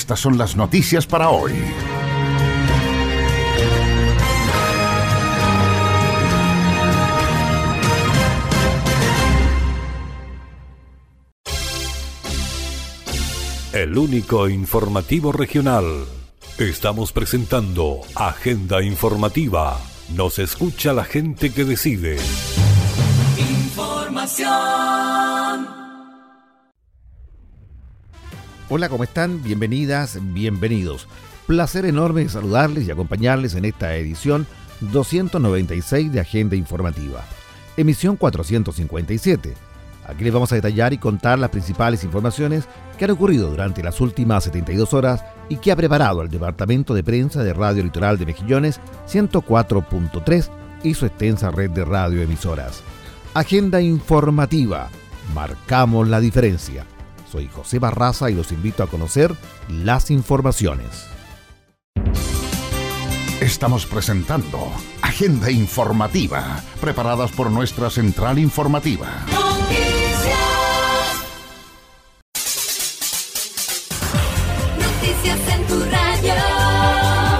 Estas son las noticias para hoy. El único informativo regional. Estamos presentando Agenda Informativa. Nos escucha la gente que decide. Información. Hola, ¿cómo están? Bienvenidas, bienvenidos. Placer enorme saludarles y acompañarles en esta edición 296 de Agenda Informativa. Emisión 457. Aquí les vamos a detallar y contar las principales informaciones que han ocurrido durante las últimas 72 horas y que ha preparado el Departamento de Prensa de Radio Litoral de Mejillones 104.3 y su extensa red de radioemisoras. Agenda informativa. Marcamos la diferencia. Soy José Barraza y los invito a conocer las informaciones. Estamos presentando Agenda Informativa, preparadas por nuestra central informativa.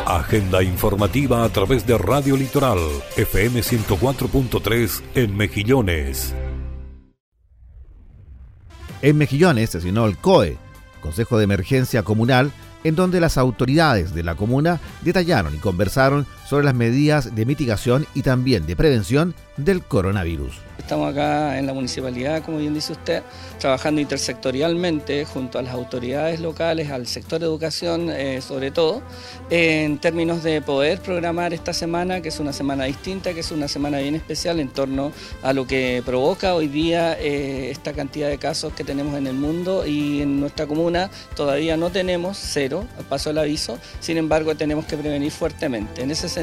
Agenda informativa a través de Radio Litoral, FM 104.3 en Mejillones. En Mejillones sesionó el COE, Consejo de Emergencia Comunal, en donde las autoridades de la comuna detallaron y conversaron sobre las medidas de mitigación y también de prevención del coronavirus. Estamos acá en la municipalidad, como bien dice usted, trabajando intersectorialmente junto a las autoridades locales, al sector de educación eh, sobre todo, en términos de poder programar esta semana, que es una semana distinta, que es una semana bien especial en torno a lo que provoca hoy día eh, esta cantidad de casos que tenemos en el mundo y en nuestra comuna todavía no tenemos cero, paso el aviso, sin embargo tenemos que prevenir fuertemente. En ese sentido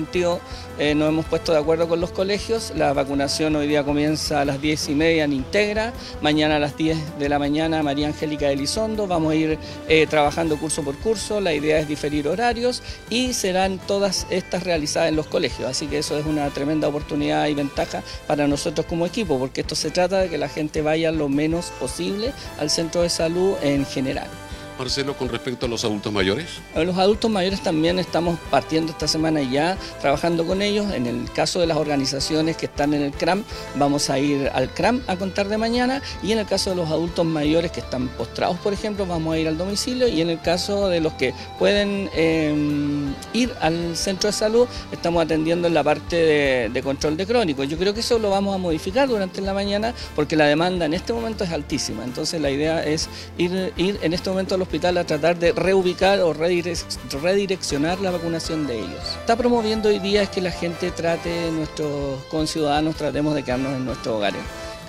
eh, nos hemos puesto de acuerdo con los colegios, la vacunación hoy día comienza a las 10 y media en Integra, mañana a las 10 de la mañana María Angélica Elizondo, vamos a ir eh, trabajando curso por curso, la idea es diferir horarios y serán todas estas realizadas en los colegios, así que eso es una tremenda oportunidad y ventaja para nosotros como equipo, porque esto se trata de que la gente vaya lo menos posible al centro de salud en general. Marcelo, con respecto a los adultos mayores? A los adultos mayores también estamos partiendo esta semana ya trabajando con ellos. En el caso de las organizaciones que están en el CRAM, vamos a ir al CRAM a contar de mañana. Y en el caso de los adultos mayores que están postrados, por ejemplo, vamos a ir al domicilio. Y en el caso de los que pueden em, ir al centro de salud, estamos atendiendo en la parte de, control de crónicos. Yo creo que eso lo vamos a modificar durante la mañana porque la demanda en este momento es altísima. Entonces la idea es ir, ir en este momento a los hospital a tratar de reubicar o redireccionar la vacunación de ellos. Está promoviendo hoy día es que la gente trate, nuestros conciudadanos tratemos de quedarnos en nuestros hogares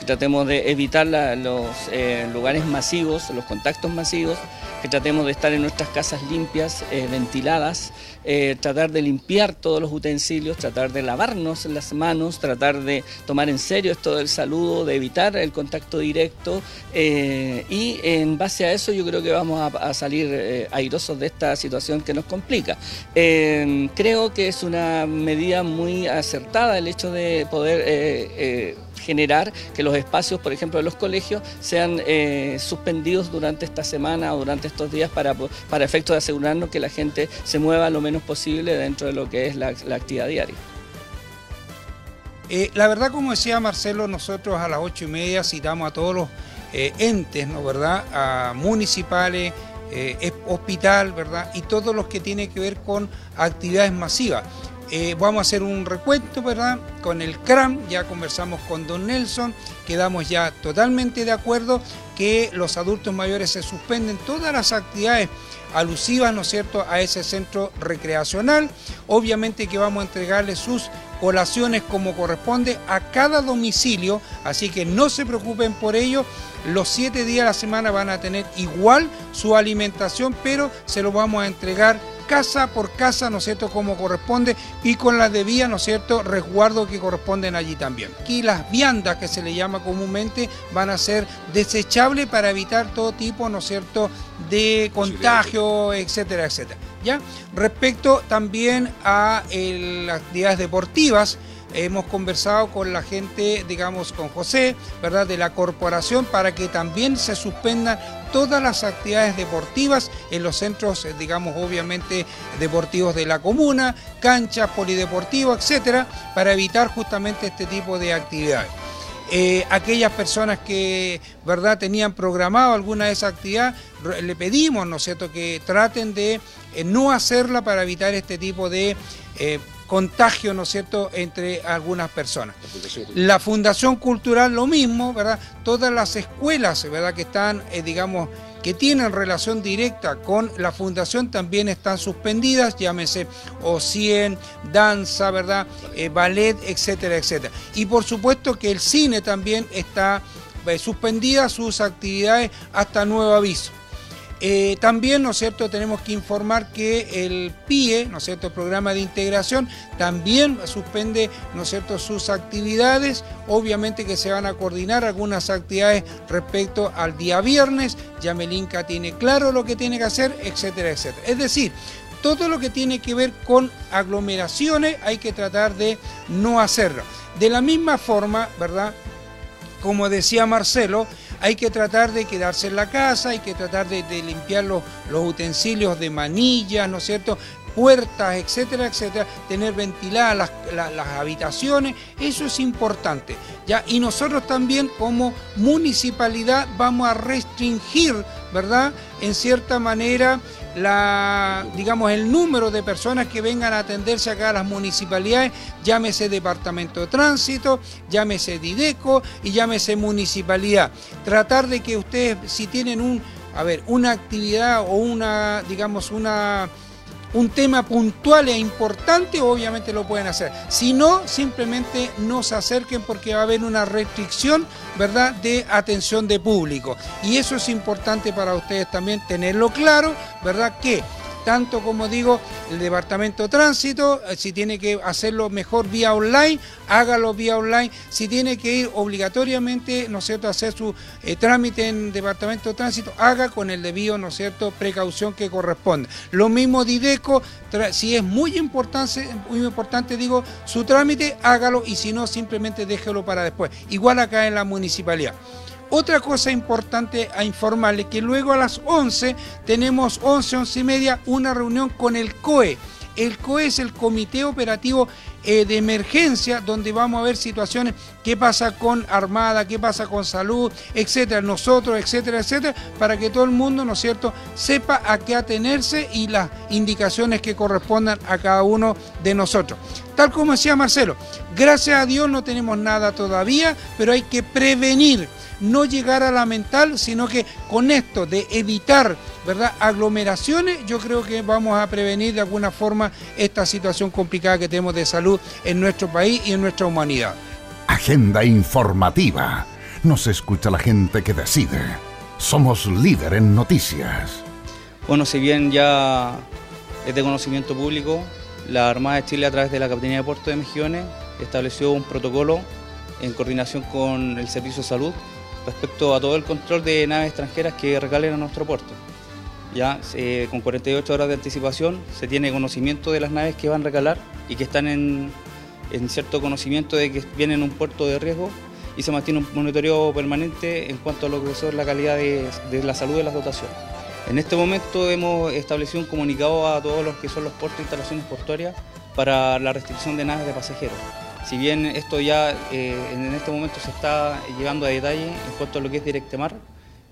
tratemos de evitar los eh, lugares masivos, los contactos masivos, que tratemos de estar en nuestras casas limpias, eh, ventiladas, eh, tratar de limpiar todos los utensilios, tratar de lavarnos las manos, tratar de tomar en serio esto del saludo, de evitar el contacto directo y en base a eso yo creo que vamos a, a salir airosos de esta situación que nos complica. creo que es una medida muy acertada el hecho de poder generar que los espacios, por ejemplo, de los colegios sean eh, suspendidos durante esta semana o durante estos días para, para efectos de asegurarnos que la gente se mueva lo menos posible dentro de lo que es la, actividad diaria. Eh, la verdad, como decía Marcelo, nosotros a las ocho y media citamos a todos los eh, entes, ¿no verdad? Municipales, hospital, ¿verdad? Y todos los que tienen que ver con actividades masivas. Eh, vamos a hacer un recuento, ¿verdad? Con el CRAM, ya conversamos con don Nelson, quedamos ya totalmente de acuerdo que los adultos mayores se suspenden todas las actividades alusivas, ¿no es cierto?, a ese centro recreacional. Obviamente que vamos a entregarles sus colaciones como corresponde a cada domicilio, así que no se preocupen por ello. Los siete días de la semana van a tener igual su alimentación, pero se lo vamos a entregar casa por casa, ¿no es cierto?, como corresponde y con las debidas, ¿no es cierto?, resguardo que corresponden allí también. Aquí las viandas, que se le llama comúnmente, van a ser desechables para evitar todo tipo, ¿no es cierto?, de contagio, etcétera, etcétera. Respecto también a las actividades deportivas, hemos conversado con la gente, digamos, con José, ¿verdad?, de la corporación para que también se suspendan todas las actividades deportivas en los centros, digamos, obviamente deportivos de la comuna, canchas, polideportivos, etcétera, para evitar justamente este tipo de actividades. Eh, aquellas personas que verdad tenían programado alguna de esas actividades, le pedimos, ¿no cierto?, que traten de no hacerla para evitar este tipo de contagio, ¿no es cierto?, entre algunas personas. La Fundación Cultural, lo mismo, ¿verdad? Todas las escuelas, ¿verdad?, que están, eh, digamos, que tienen relación directa con la fundación también están suspendidas, llámese O100, danza, ¿verdad? Eh, ballet, etcétera, etcétera. Y por supuesto que el cine también está eh, suspendida sus actividades hasta nuevo aviso. Eh, también, ¿no es cierto?, tenemos que informar que el PIE, ¿no es cierto?, el programa de integración, también suspende, ¿no es cierto?, sus actividades. Obviamente que se van a coordinar algunas actividades respecto al día viernes. Yamelinka tiene claro lo que tiene que hacer, etcétera, etcétera. Es decir, todo lo que tiene que ver con aglomeraciones hay que tratar de no hacerlo. De la misma forma, ¿verdad? Como decía Marcelo, hay que tratar de quedarse en la casa, hay que tratar de, limpiar los, utensilios de manillas, ¿no es cierto? Puertas, etcétera, etcétera, tener ventiladas las, habitaciones, eso es importante. ¿ya? Y nosotros también como municipalidad vamos a restringir, ¿verdad? En cierta manera la, digamos, el número de personas que vengan a atenderse acá a las municipalidades, llámese Departamento de Tránsito, llámese Dideco y llámese Municipalidad. Tratar de que ustedes, si tienen un, a ver, una actividad o una, digamos, una un tema puntual e importante, obviamente lo pueden hacer. Si no, simplemente no se acerquen porque va a haber una restricción, ¿verdad?, de atención de público. Y eso es importante para ustedes también tenerlo claro, ¿verdad?, que tanto como digo, el Departamento de Tránsito, eh, si tiene que hacerlo mejor vía online, hágalo vía online, si tiene que ir obligatoriamente, ¿no es cierto?, hacer su eh, trámite en Departamento de Tránsito, haga con el debido, ¿no es cierto?, precaución que corresponde. Lo mismo Dideco, si es muy importante, muy importante, digo, su trámite, hágalo y si no, simplemente déjelo para después. Igual acá en la municipalidad. Otra cosa importante a informarle que luego a las 11 tenemos 11, 11 y media una reunión con el COE. El COE es el Comité Operativo eh, de Emergencia, donde vamos a ver situaciones, qué pasa con Armada, qué pasa con Salud, etcétera, nosotros, etcétera, etcétera, para que todo el mundo, ¿no es cierto?, sepa a qué atenerse y las indicaciones que correspondan a cada uno de nosotros. Tal como decía Marcelo, gracias a Dios no tenemos nada todavía, pero hay que prevenir no llegar a la mental, sino que con esto de evitar ¿verdad? aglomeraciones, yo creo que vamos a prevenir de alguna forma esta situación complicada que tenemos de salud en nuestro país y en nuestra humanidad. Agenda informativa. Nos escucha la gente que decide. Somos líder en noticias. Bueno, si bien ya es de conocimiento público, la Armada de Chile a través de la Capitanía de Puerto de Mejiones estableció un protocolo en coordinación con el Servicio de Salud respecto a todo el control de naves extranjeras que recalen a nuestro puerto. Ya con 48 horas de anticipación se tiene conocimiento de las naves que van a recalar y que están en, cierto conocimiento de que vienen a un puerto de riesgo y se mantiene un monitoreo permanente en cuanto a lo que es la calidad de, de la salud de las dotaciones. En este momento hemos establecido un comunicado a todos los que son los puertos e instalaciones portuarias para la restricción de naves de pasajeros. Si bien esto ya eh, en este momento se está llevando a detalle en cuanto a lo que es Directemar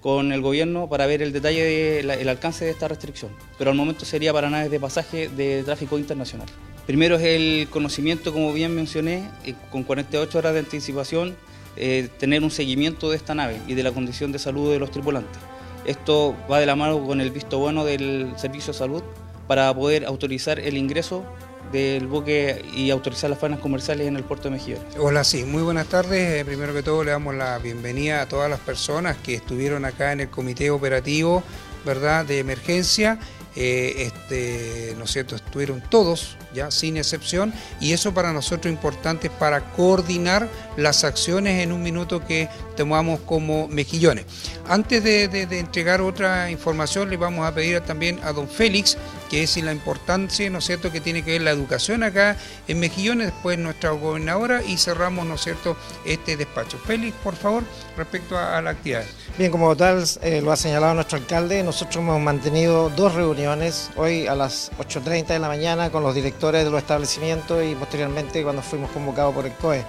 con el gobierno para ver el detalle del alcance de esta restricción, pero al momento sería para naves de pasaje de tráfico internacional. Primero es el conocimiento, como bien mencioné, eh, con 48 horas de anticipación, eh, tener un seguimiento de esta nave y de la condición de salud de los tripulantes. Esto va de la mano con el visto bueno del Servicio de Salud para poder autorizar el ingreso del buque y autorizar las faenas comerciales en el puerto de Mejillones. Hola, sí, muy buenas tardes. Eh, primero que todo le damos la bienvenida a todas las personas que estuvieron acá en el comité operativo ¿verdad? de emergencia eh, este, ¿no es cierto? Estuvieron todos, ya sin excepción, y eso para nosotros es importante para coordinar las acciones en un minuto que tomamos como mejillones. Antes de, entregar otra información, le vamos a pedir también a don Félix, que es la importancia, ¿no es cierto?, que tiene que ver la educación acá en Mejillones, después nuestra gobernadora, y cerramos, ¿no es cierto?, este despacho. Félix, por favor, respecto a, la actividad. Bien, como tal, eh, lo ha señalado nuestro alcalde, nosotros hemos mantenido dos reuniones, hoy a las 8.30 de la mañana con los directores de los establecimientos y posteriormente cuando fuimos convocados por el COE.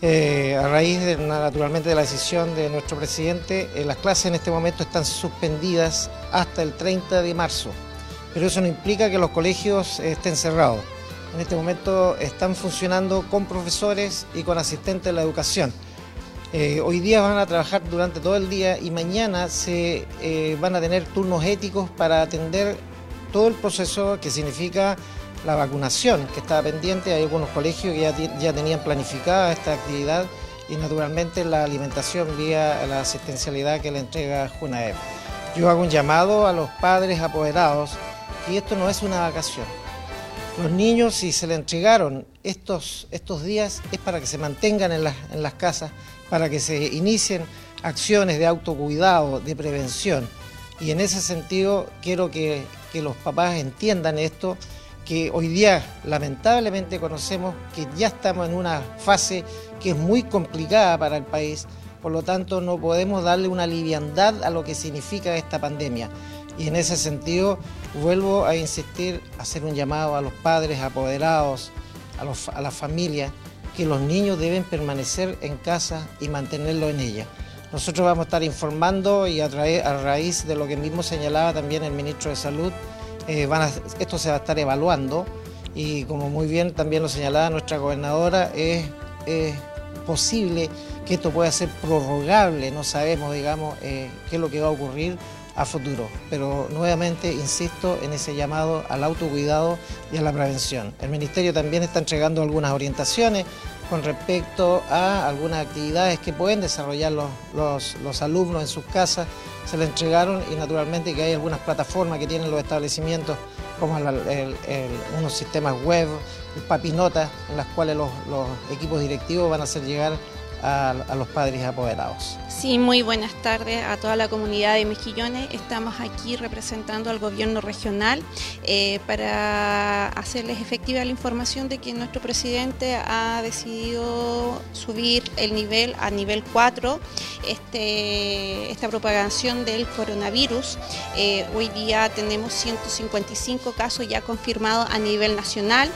Eh, a raíz de, naturalmente de la decisión de nuestro presidente, eh, las clases en este momento están suspendidas hasta el 30 de marzo, pero eso no implica que los colegios estén cerrados. En este momento están funcionando con profesores y con asistentes de la educación. Eh, hoy día van a trabajar durante todo el día y mañana se eh, van a tener turnos éticos para atender todo el proceso que significa la vacunación, que estaba pendiente. Hay algunos colegios que ya, tenían planificada esta actividad y naturalmente la alimentación vía la asistencialidad que le entrega Junaep. Yo hago un llamado a los padres apoderados que esto no es una vacación. Los niños, si se le entregaron estos, estos días, es para que se mantengan en las, en las casas, para que se inicien acciones de autocuidado, de prevención. Y en ese sentido quiero que, los papás entiendan esto, que hoy día lamentablemente conocemos que ya estamos en una fase que es muy complicada para el país, por lo tanto no podemos darle una liviandad a lo que significa esta pandemia. Y en ese sentido vuelvo a insistir, a hacer un llamado a los padres apoderados, a, a la familia, que los niños deben permanecer en casa y mantenerlo en ella. Nosotros vamos a estar informando y a, raíz de lo que mismo señalaba también el ministro de Salud, eh, esto se va a estar evaluando y como muy bien también lo señalaba nuestra gobernadora, es, posible que esto pueda ser prorrogable, no sabemos, digamos, eh, qué es lo que va a ocurrir a futuro. Pero nuevamente insisto en ese llamado al autocuidado y a la prevención. El Ministerio también está entregando algunas orientaciones con respecto a algunas actividades que pueden desarrollar los, los, alumnos en sus casas. Se le entregaron y naturalmente que hay algunas plataformas que tienen los establecimientos como unos sistemas web, papinotas, en las cuales los, los equipos directivos van a hacer llegar a, los padres apoderados. Sí, muy buenas tardes a toda la comunidad de Mejillones. Estamos aquí representando al gobierno regional eh, para hacerles efectiva la información de que nuestro presidente ha decidido subir el nivel a nivel 4, este, esta propagación del coronavirus. Eh, hoy día tenemos 155 casos ya confirmados a nivel nacional.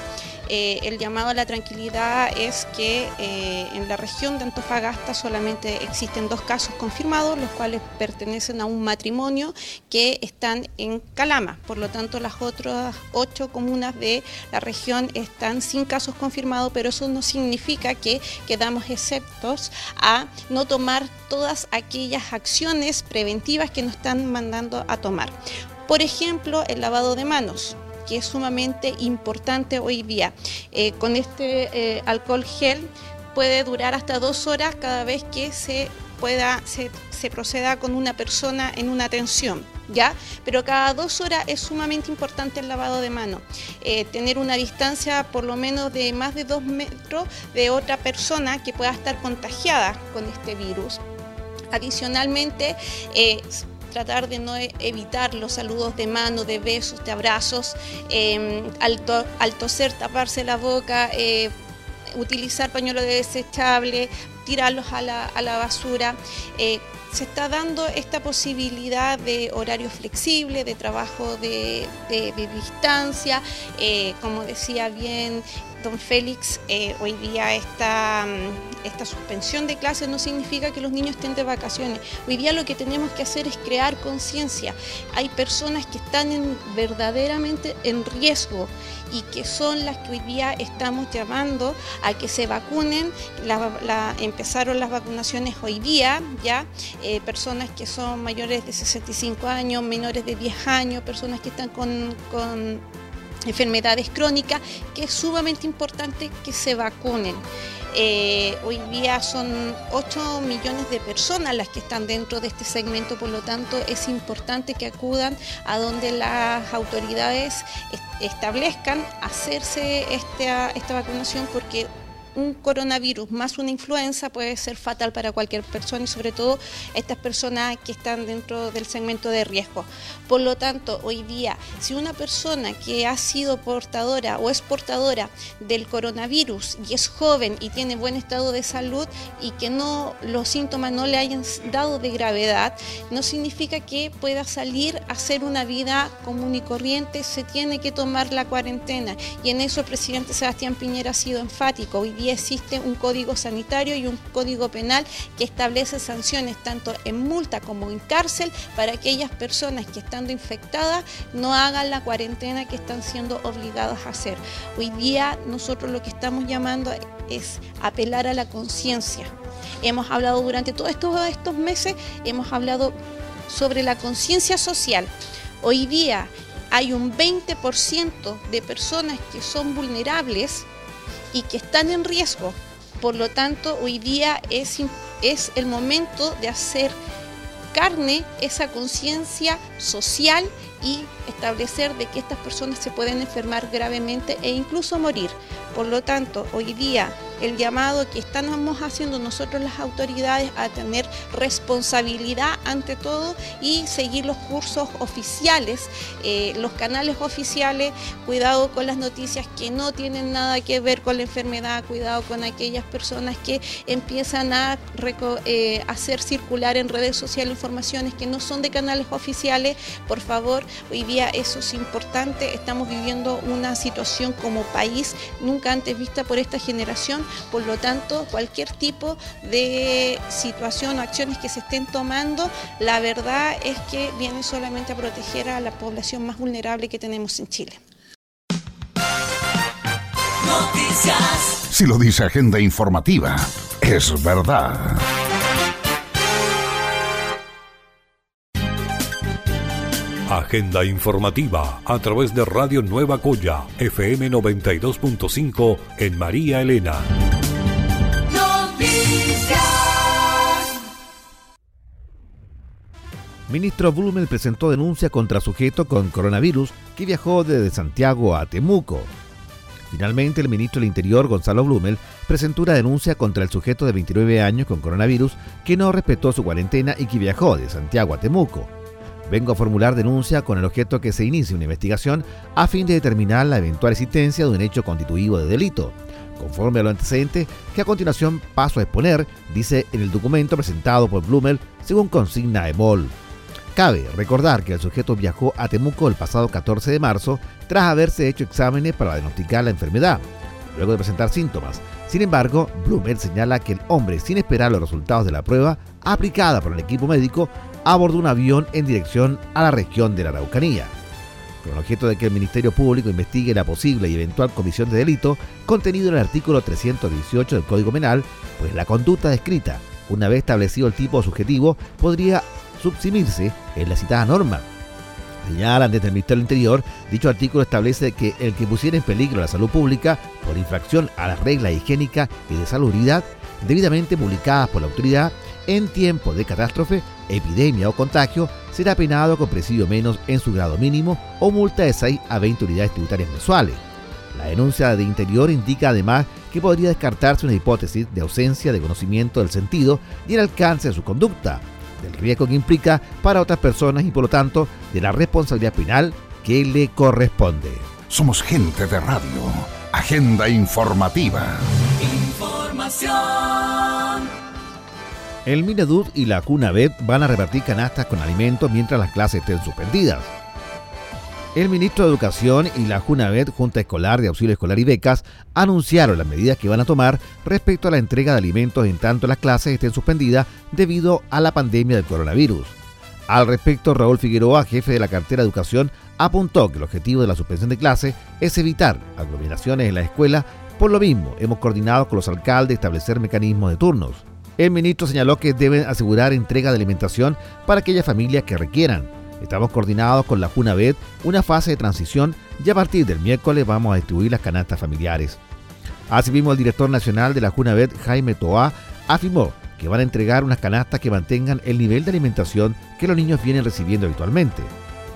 Eh, el llamado a la tranquilidad es que eh, en la región de Antofagasta solamente existen dos casos confirmados, los cuales pertenecen a un matrimonio que están en Calama. Por lo tanto, las otras ocho comunas de la región están sin casos confirmados, pero eso no significa que quedamos exceptos a no tomar todas aquellas acciones preventivas que nos están mandando a tomar. Por ejemplo, el lavado de manos que es sumamente importante hoy día. Eh, con este eh, alcohol gel puede durar hasta dos horas cada vez que se pueda se, proceda con una persona en una atención. ¿Ya? Pero cada dos horas es sumamente importante el lavado de manos. Eh, tener una distancia por lo menos de más de dos metros de otra persona que pueda estar contagiada con este virus. Adicionalmente, tratar de no evitar los saludos de mano, de besos, de abrazos, em, al, toser taparse la boca, eh, utilizar pañuelos desechable, tirarlos a la, basura. Eh, se está dando esta posibilidad de horario flexible, de trabajo de, distancia, eh, como decía bien don Félix, eh, hoy día esta, mm, esta suspensión de clases no significa que los niños estén de vacaciones. Hoy día lo que tenemos que hacer es crear conciencia. Hay personas que están verdaderamente en riesgo y que son las que hoy día estamos llamando a que se vacunen. empezaron las vacunaciones hoy día, ya, eh, personas que son mayores de 65 años, menores de 10 años, personas que están con enfermedades crónicas, que es sumamente importante que se vacunen. Eh, hoy día son 8 millones de personas las que están dentro de este segmento, por lo tanto es importante que acudan a donde las autoridades establezcan hacerse esta, esta vacunación porque un coronavirus más una influenza puede ser fatal para cualquier persona y sobre todo estas personas que están dentro del segmento de riesgo. Por lo tanto, hoy día, si una persona que ha sido portadora o es portadora del coronavirus y es joven y tiene buen estado de salud y que no los síntomas no le hayan dado de gravedad, no significa que pueda salir a hacer una vida común y corriente, se tiene que tomar la cuarentena y en eso el presidente Sebastián Piñera ha sido enfático. Existe un código sanitario y un código penal que establece sanciones tanto en multa como en cárcel para aquellas personas que estando infectadas no hagan la cuarentena que están siendo obligadas a hacer. Hoy día nosotros lo que estamos llamando es apelar a la conciencia. Hemos hablado durante todos estos, estos meses, hemos hablado sobre la conciencia social. Hoy día hay un 20% de personas que son vulnerables y que están en riesgo. Por lo tanto, hoy día es, es el momento de hacer carne esa conciencia social y establecer de que estas personas se pueden enfermar gravemente e incluso morir. Por lo tanto, hoy día el llamado que estamos haciendo nosotros las autoridades a tener responsabilidad ante todo y seguir los cursos oficiales, eh, los canales oficiales, cuidado con las noticias que no tienen nada que ver con la enfermedad, cuidado con aquellas personas que empiezan a eh, hacer circular en redes sociales informaciones que no son de canales oficiales, por favor, hoy día eso es importante, estamos viviendo una situación como país nunca antes vista por esta generación por lo tanto, cualquier tipo de situación o acciones que se estén tomando, la verdad es que viene solamente a proteger a la población más vulnerable que tenemos en Chile. Noticias. Si lo dice Agenda Informativa, es verdad. Agenda informativa a través de Radio Nueva Coya, FM 92.5 en María Elena. Ministro Blumel presentó denuncia contra sujeto con coronavirus que viajó desde Santiago a Temuco. Finalmente, el ministro del Interior, Gonzalo Blumel, presentó una denuncia contra el sujeto de 29 años con coronavirus que no respetó su cuarentena y que viajó de Santiago a Temuco. Vengo a formular denuncia con el objeto que se inicie una investigación a fin de determinar la eventual existencia de un hecho constitutivo de delito, conforme a lo antecedente que a continuación paso a exponer, dice en el documento presentado por Blumel según consigna EMOL. Cabe recordar que el sujeto viajó a Temuco el pasado 14 de marzo tras haberse hecho exámenes para diagnosticar la enfermedad, luego de presentar síntomas. Sin embargo, Blumel señala que el hombre, sin esperar los resultados de la prueba aplicada por el equipo médico, abordó un avión en dirección a la región de la Araucanía, con el objeto de que el Ministerio Público investigue la posible y eventual comisión de delito contenido en el artículo 318 del Código Penal, pues la conducta descrita, una vez establecido el tipo subjetivo, podría subsimirse en la citada norma. Señalan desde el Ministerio del Interior, dicho artículo establece que el que pusiera en peligro la salud pública por infracción a las reglas higiénicas y de salubridad debidamente publicadas por la autoridad en tiempo de catástrofe, epidemia o contagio, será penado con presidio menos en su grado mínimo o multa de 6 a 20 unidades tributarias mensuales. La denuncia de Interior indica además que podría descartarse una hipótesis de ausencia de conocimiento del sentido y el alcance de su conducta, del riesgo que implica para otras personas y por lo tanto de la responsabilidad penal que le corresponde. Somos gente de radio. Agenda informativa. Información. El Minedud y la Cunabet van a repartir canastas con alimentos mientras las clases estén suspendidas. El ministro de Educación y la Junavet, Junta Escolar de Auxilio Escolar y Becas, anunciaron las medidas que van a tomar respecto a la entrega de alimentos en tanto las clases estén suspendidas debido a la pandemia del coronavirus. Al respecto, Raúl Figueroa, jefe de la cartera de Educación, apuntó que el objetivo de la suspensión de clases es evitar aglomeraciones en la escuela. Por lo mismo, hemos coordinado con los alcaldes establecer mecanismos de turnos. El ministro señaló que deben asegurar entrega de alimentación para aquellas familias que requieran Estamos coordinados con la Junabet, una fase de transición y a partir del miércoles vamos a distribuir las canastas familiares. Asimismo, el director nacional de la Junabet, Jaime Toa, afirmó que van a entregar unas canastas que mantengan el nivel de alimentación que los niños vienen recibiendo habitualmente.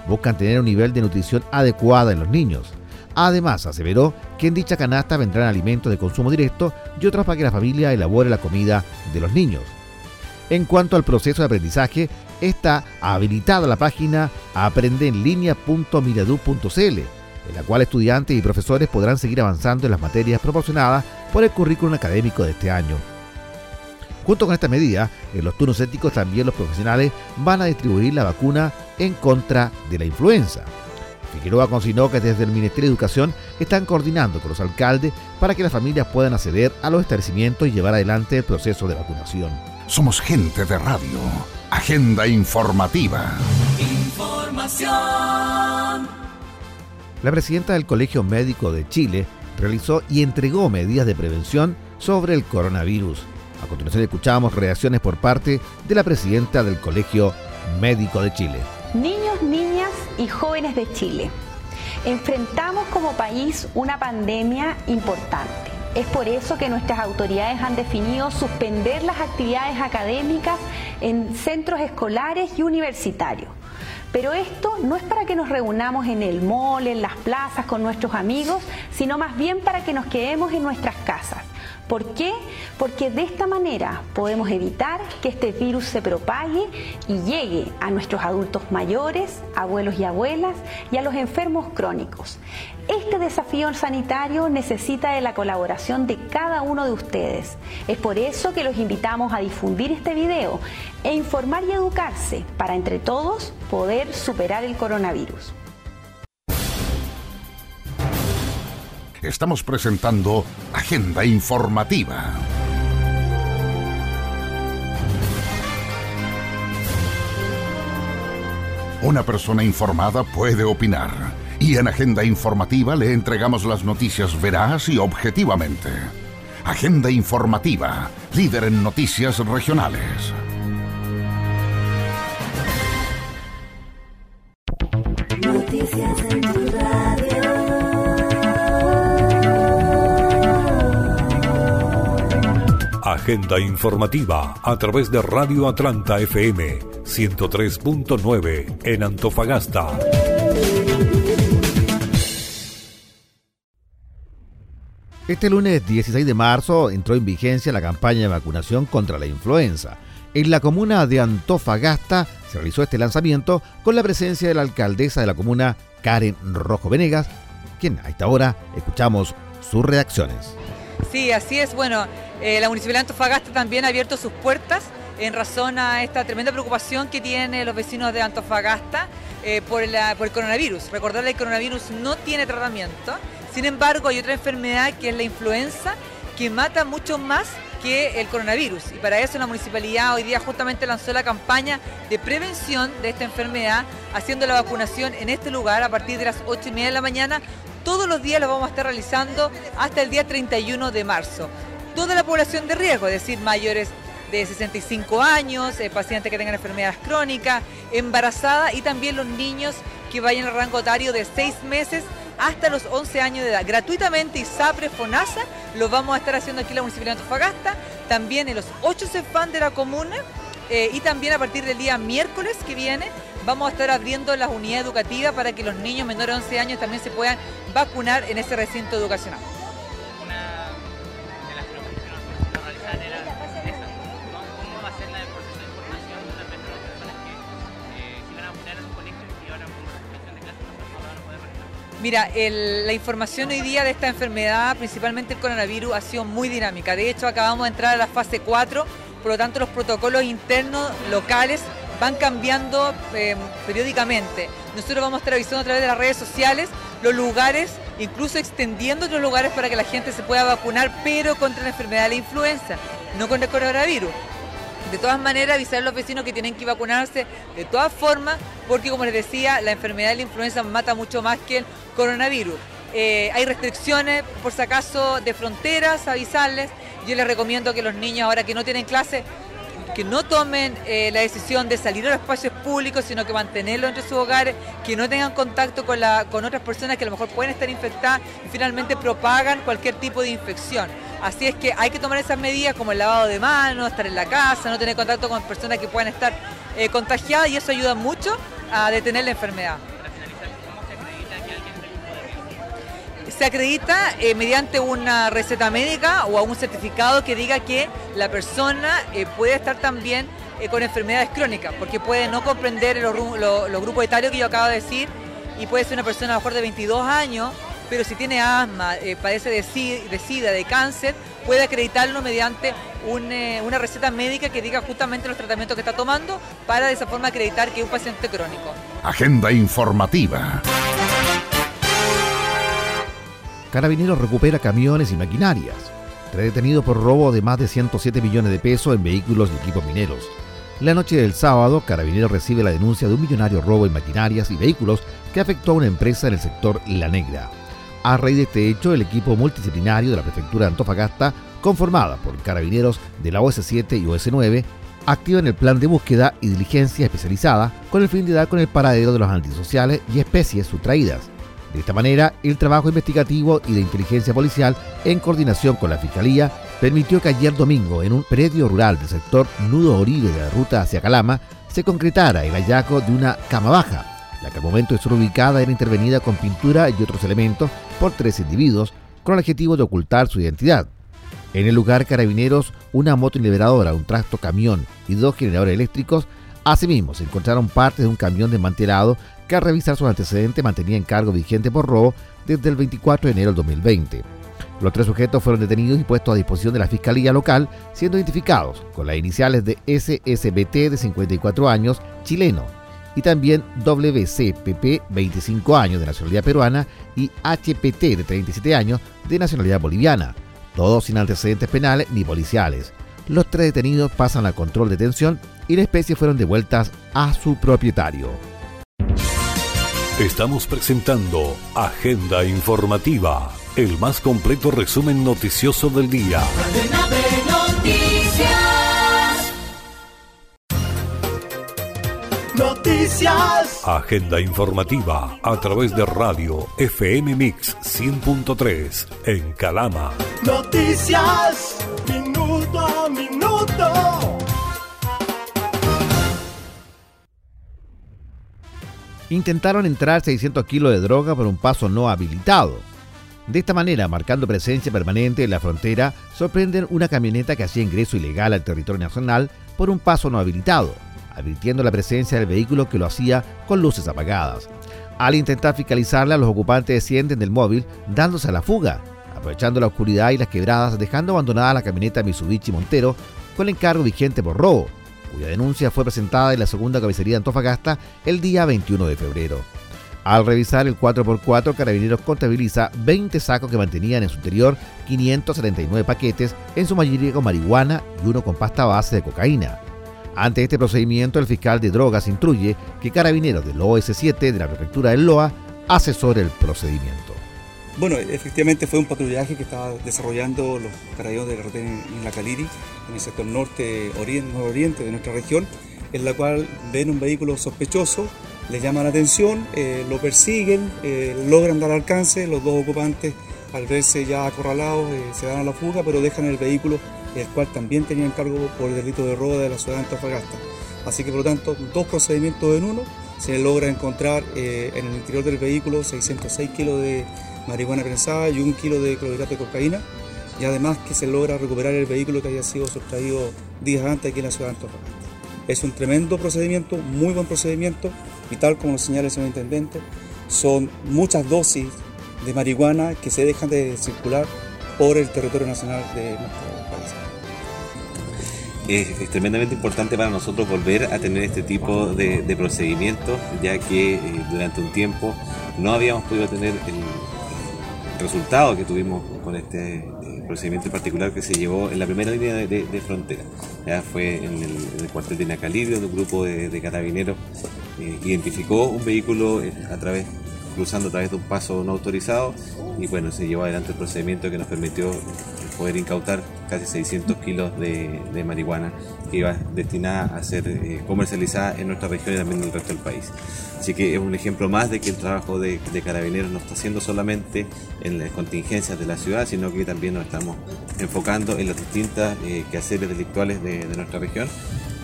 Buscan tener un nivel de nutrición adecuada en los niños. Además, aseveró que en dicha canasta vendrán alimentos de consumo directo y otros para que la familia elabore la comida de los niños. En cuanto al proceso de aprendizaje, está habilitada la página aprendeenlinea.miradú.cl, en la cual estudiantes y profesores podrán seguir avanzando en las materias proporcionadas por el currículum académico de este año. Junto con esta medida, en los turnos éticos también los profesionales van a distribuir la vacuna en contra de la influenza. Figueroa consignó que desde el Ministerio de Educación están coordinando con los alcaldes para que las familias puedan acceder a los establecimientos y llevar adelante el proceso de vacunación. Somos gente de radio. Agenda informativa. Información. La presidenta del Colegio Médico de Chile realizó y entregó medidas de prevención sobre el coronavirus. A continuación escuchamos reacciones por parte de la presidenta del Colegio Médico de Chile. Niños, niñas y jóvenes de Chile, enfrentamos como país una pandemia importante. Es por eso que nuestras autoridades han definido suspender las actividades académicas en centros escolares y universitarios. Pero esto no es para que nos reunamos en el mall, en las plazas con nuestros amigos, sino más bien para que nos quedemos en nuestras casas ¿Por qué? Porque de esta manera podemos evitar que este virus se propague y llegue a nuestros adultos mayores, abuelos y abuelas y a los enfermos crónicos. Este desafío sanitario necesita de la colaboración de cada uno de ustedes. Es por eso que los invitamos a difundir este video e informar y educarse para entre todos poder superar el coronavirus. Estamos presentando Agenda Informativa. Una persona informada puede opinar y en Agenda Informativa le entregamos las noticias veraz y objetivamente. Agenda Informativa, líder en noticias regionales. Noticias en Agenda informativa a través de Radio Atlanta FM 103.9 en Antofagasta. Este lunes 16 de marzo entró en vigencia la campaña de vacunación contra la influenza. En la comuna de Antofagasta se realizó este lanzamiento con la presencia de la alcaldesa de la comuna, Karen Rojo Venegas, quien a esta hora escuchamos sus reacciones. Sí, así es. Bueno, eh, la Municipalidad de Antofagasta también ha abierto sus puertas en razón a esta tremenda preocupación que tienen los vecinos de Antofagasta eh, por, el coronavirus. Recordarle que el coronavirus no tiene tratamiento. Sin embargo, hay otra enfermedad que es la influenza que mata mucho más que el coronavirus. Y para eso la municipalidad hoy día justamente lanzó la campaña de prevención de esta enfermedad, haciendo la vacunación en este lugar a partir de las 8 y media de la mañana. Todos los días lo vamos a estar realizando hasta el día 31 de marzo toda la población de riesgo, es decir, mayores de 65 años, eh, pacientes que tengan enfermedades crónicas, embarazadas y también los niños que vayan al rango etario de 6 meses hasta los 11 años de edad. Gratuitamente ISAPRE, FONASA, lo vamos a estar haciendo aquí en la Municipalidad de Antofagasta, también en los 8 CEFAN de la comuna eh, y también a partir del día miércoles que viene vamos a estar abriendo las unidades educativas para que los niños menores de 11 años también se puedan vacunar en ese recinto educacional. Mira, la información hoy día de esta enfermedad, principalmente el coronavirus, ha sido muy dinámica. De hecho, acabamos de entrar a la fase 4, por lo tanto los protocolos internos locales van cambiando em, periódicamente. Nosotros vamos a estar avisando a través de las redes sociales los lugares, incluso extendiendo otros lugares para que la gente se pueda vacunar, pero contra la enfermedad de la influenza, no contra el coronavirus. De todas maneras, avisar a los vecinos que tienen que vacunarse de todas formas, porque como les decía, la enfermedad de la influenza mata mucho más que el coronavirus. Eh, hay restricciones, por si acaso, de fronteras, avisarles. Yo les recomiendo que los niños, ahora que no tienen clase, que no tomen eh, la decisión de salir a los espacios públicos, sino que mantenerlo entre sus hogares, que no tengan contacto con, otras personas que a lo mejor pueden estar infectadas y finalmente propagan cualquier tipo de infección. Así es que hay que tomar esas medidas como el lavado de manos, estar en la casa, no tener contacto con personas que puedan estar eh, contagiadas y eso ayuda mucho a detener la enfermedad. Se acredita eh, mediante una receta médica o un certificado que diga que la persona eh, puede estar también eh, con enfermedades crónicas, porque puede no comprender los, grupos etarios que yo acabo de decir y puede ser una persona a lo mejor de 22 años, pero si tiene asma, padece de SIDA, de cáncer, puede acreditarlo mediante una receta médica que diga justamente los tratamientos que está tomando para de esa forma acreditar que es un paciente crónico. Agenda informativa. Carabineros recupera camiones y maquinarias. Tres detenidos por robo de más de 107 millones de pesos en vehículos y equipos mineros. La noche del sábado, Carabineros recibe la denuncia de un millonario robo en maquinarias y vehículos que afectó a una empresa en el sector La Negra. A raíz de este hecho, el equipo multidisciplinario de la Prefectura de Antofagasta, conformada por carabineros de la OS7 y OS9, activan el plan de búsqueda y diligencia especializada con el fin de dar con el paradero de los antisociales y especies sustraídas de esta manera, el trabajo investigativo y de inteligencia policial, en coordinación con la Fiscalía, permitió que ayer domingo, en un predio rural del sector Nudo Oribe de la ruta hacia Calama, se concretara el hallazgo de una cama baja, la que al momento de ser ubicada era intervenida con pintura y otros elementos por tres individuos, con el objetivo de ocultar su identidad. En el lugar, carabineros, una moto liberadora, un tracto camión y dos generadores eléctricos Asimismo, se encontraron partes de un camión desmantelado que al revisar sus antecedentes mantenía en cargo vigente por robo desde el 24 de enero del 2020. Los tres sujetos fueron detenidos y puestos a disposición de la Fiscalía local, siendo identificados con las iniciales de SSBT de 54 años, chileno, y también WCPP, 25 años de nacionalidad peruana, y HPT de 37 años de nacionalidad boliviana, todos sin antecedentes penales ni policiales. Los tres detenidos pasan a control de detención y la especie fueron devueltas a su propietario. Estamos presentando Agenda Informativa, el más completo resumen noticioso del día. Noticias. Agenda informativa a través de radio FM Mix 100.3 en Calama. Noticias. Minuto a minuto. Intentaron entrar 600 kilos de droga por un paso no habilitado. De esta manera, marcando presencia permanente en la frontera, sorprenden una camioneta que hacía ingreso ilegal al territorio nacional por un paso no habilitado, advirtiendo la presencia del vehículo que lo hacía con luces apagadas. Al intentar fiscalizarla, los ocupantes descienden del móvil dándose a la fuga, aprovechando la oscuridad y las quebradas, dejando abandonada la camioneta Mitsubishi Montero con el encargo vigente por robo, cuya denuncia fue presentada en la segunda comisaría de Antofagasta el día 21 de febrero. Al revisar el 4x4, Carabineros contabiliza 20 sacos que mantenían en su interior 579 paquetes, en su mayoría con marihuana y uno con pasta base de cocaína. Ante este procedimiento, el fiscal de drogas instruye que Carabineros del OS7 de la Prefectura del LOA asesore el procedimiento. Bueno, efectivamente fue un patrullaje que estaba desarrollando los carabineros de la en la Caliri, en el sector norte oriente, oriente de nuestra región, en la cual ven un vehículo sospechoso, le llaman la atención, eh, lo persiguen, eh, logran dar alcance, los dos ocupantes al verse ya acorralados eh, se dan a la fuga, pero dejan el vehículo, el cual también tenía encargo por el delito de robo de la ciudad de Antofagasta. Así que por lo tanto, dos procedimientos en uno, se logra encontrar en el interior del vehículo 606 kilos de marihuana prensada y un kilo de clorhidrato de cocaína y además que se logra recuperar el vehículo que había sido sustraído días antes aquí en la ciudad de Antofagasta. Es un tremendo procedimiento, muy buen procedimiento y tal como lo señala el señor Intendente, son muchas dosis de marihuana que se dejan de circular por el territorio nacional de nuestro país. Es, tremendamente importante para nosotros volver a tener este tipo de, procedimientos, ya que eh, durante un tiempo no habíamos podido tener el, resultado que tuvimos con este eh, procedimiento en particular que se llevó en la primera línea de, frontera. Ya fue en el, cuartel de Nacalí, donde un grupo de, carabineros eh, identificó un vehículo eh, a través cruzando a través de un paso no autorizado y bueno, se llevó adelante el procedimiento que nos permitió poder incautar casi 600 kilos de, marihuana que iba destinada a ser comercializada en nuestra región y también en el resto del país. Así que es un ejemplo más de que el trabajo de, carabineros no está haciendo solamente en las contingencias de la ciudad, sino que también nos estamos enfocando en las distintas eh, quehaceres delictuales de, nuestra región.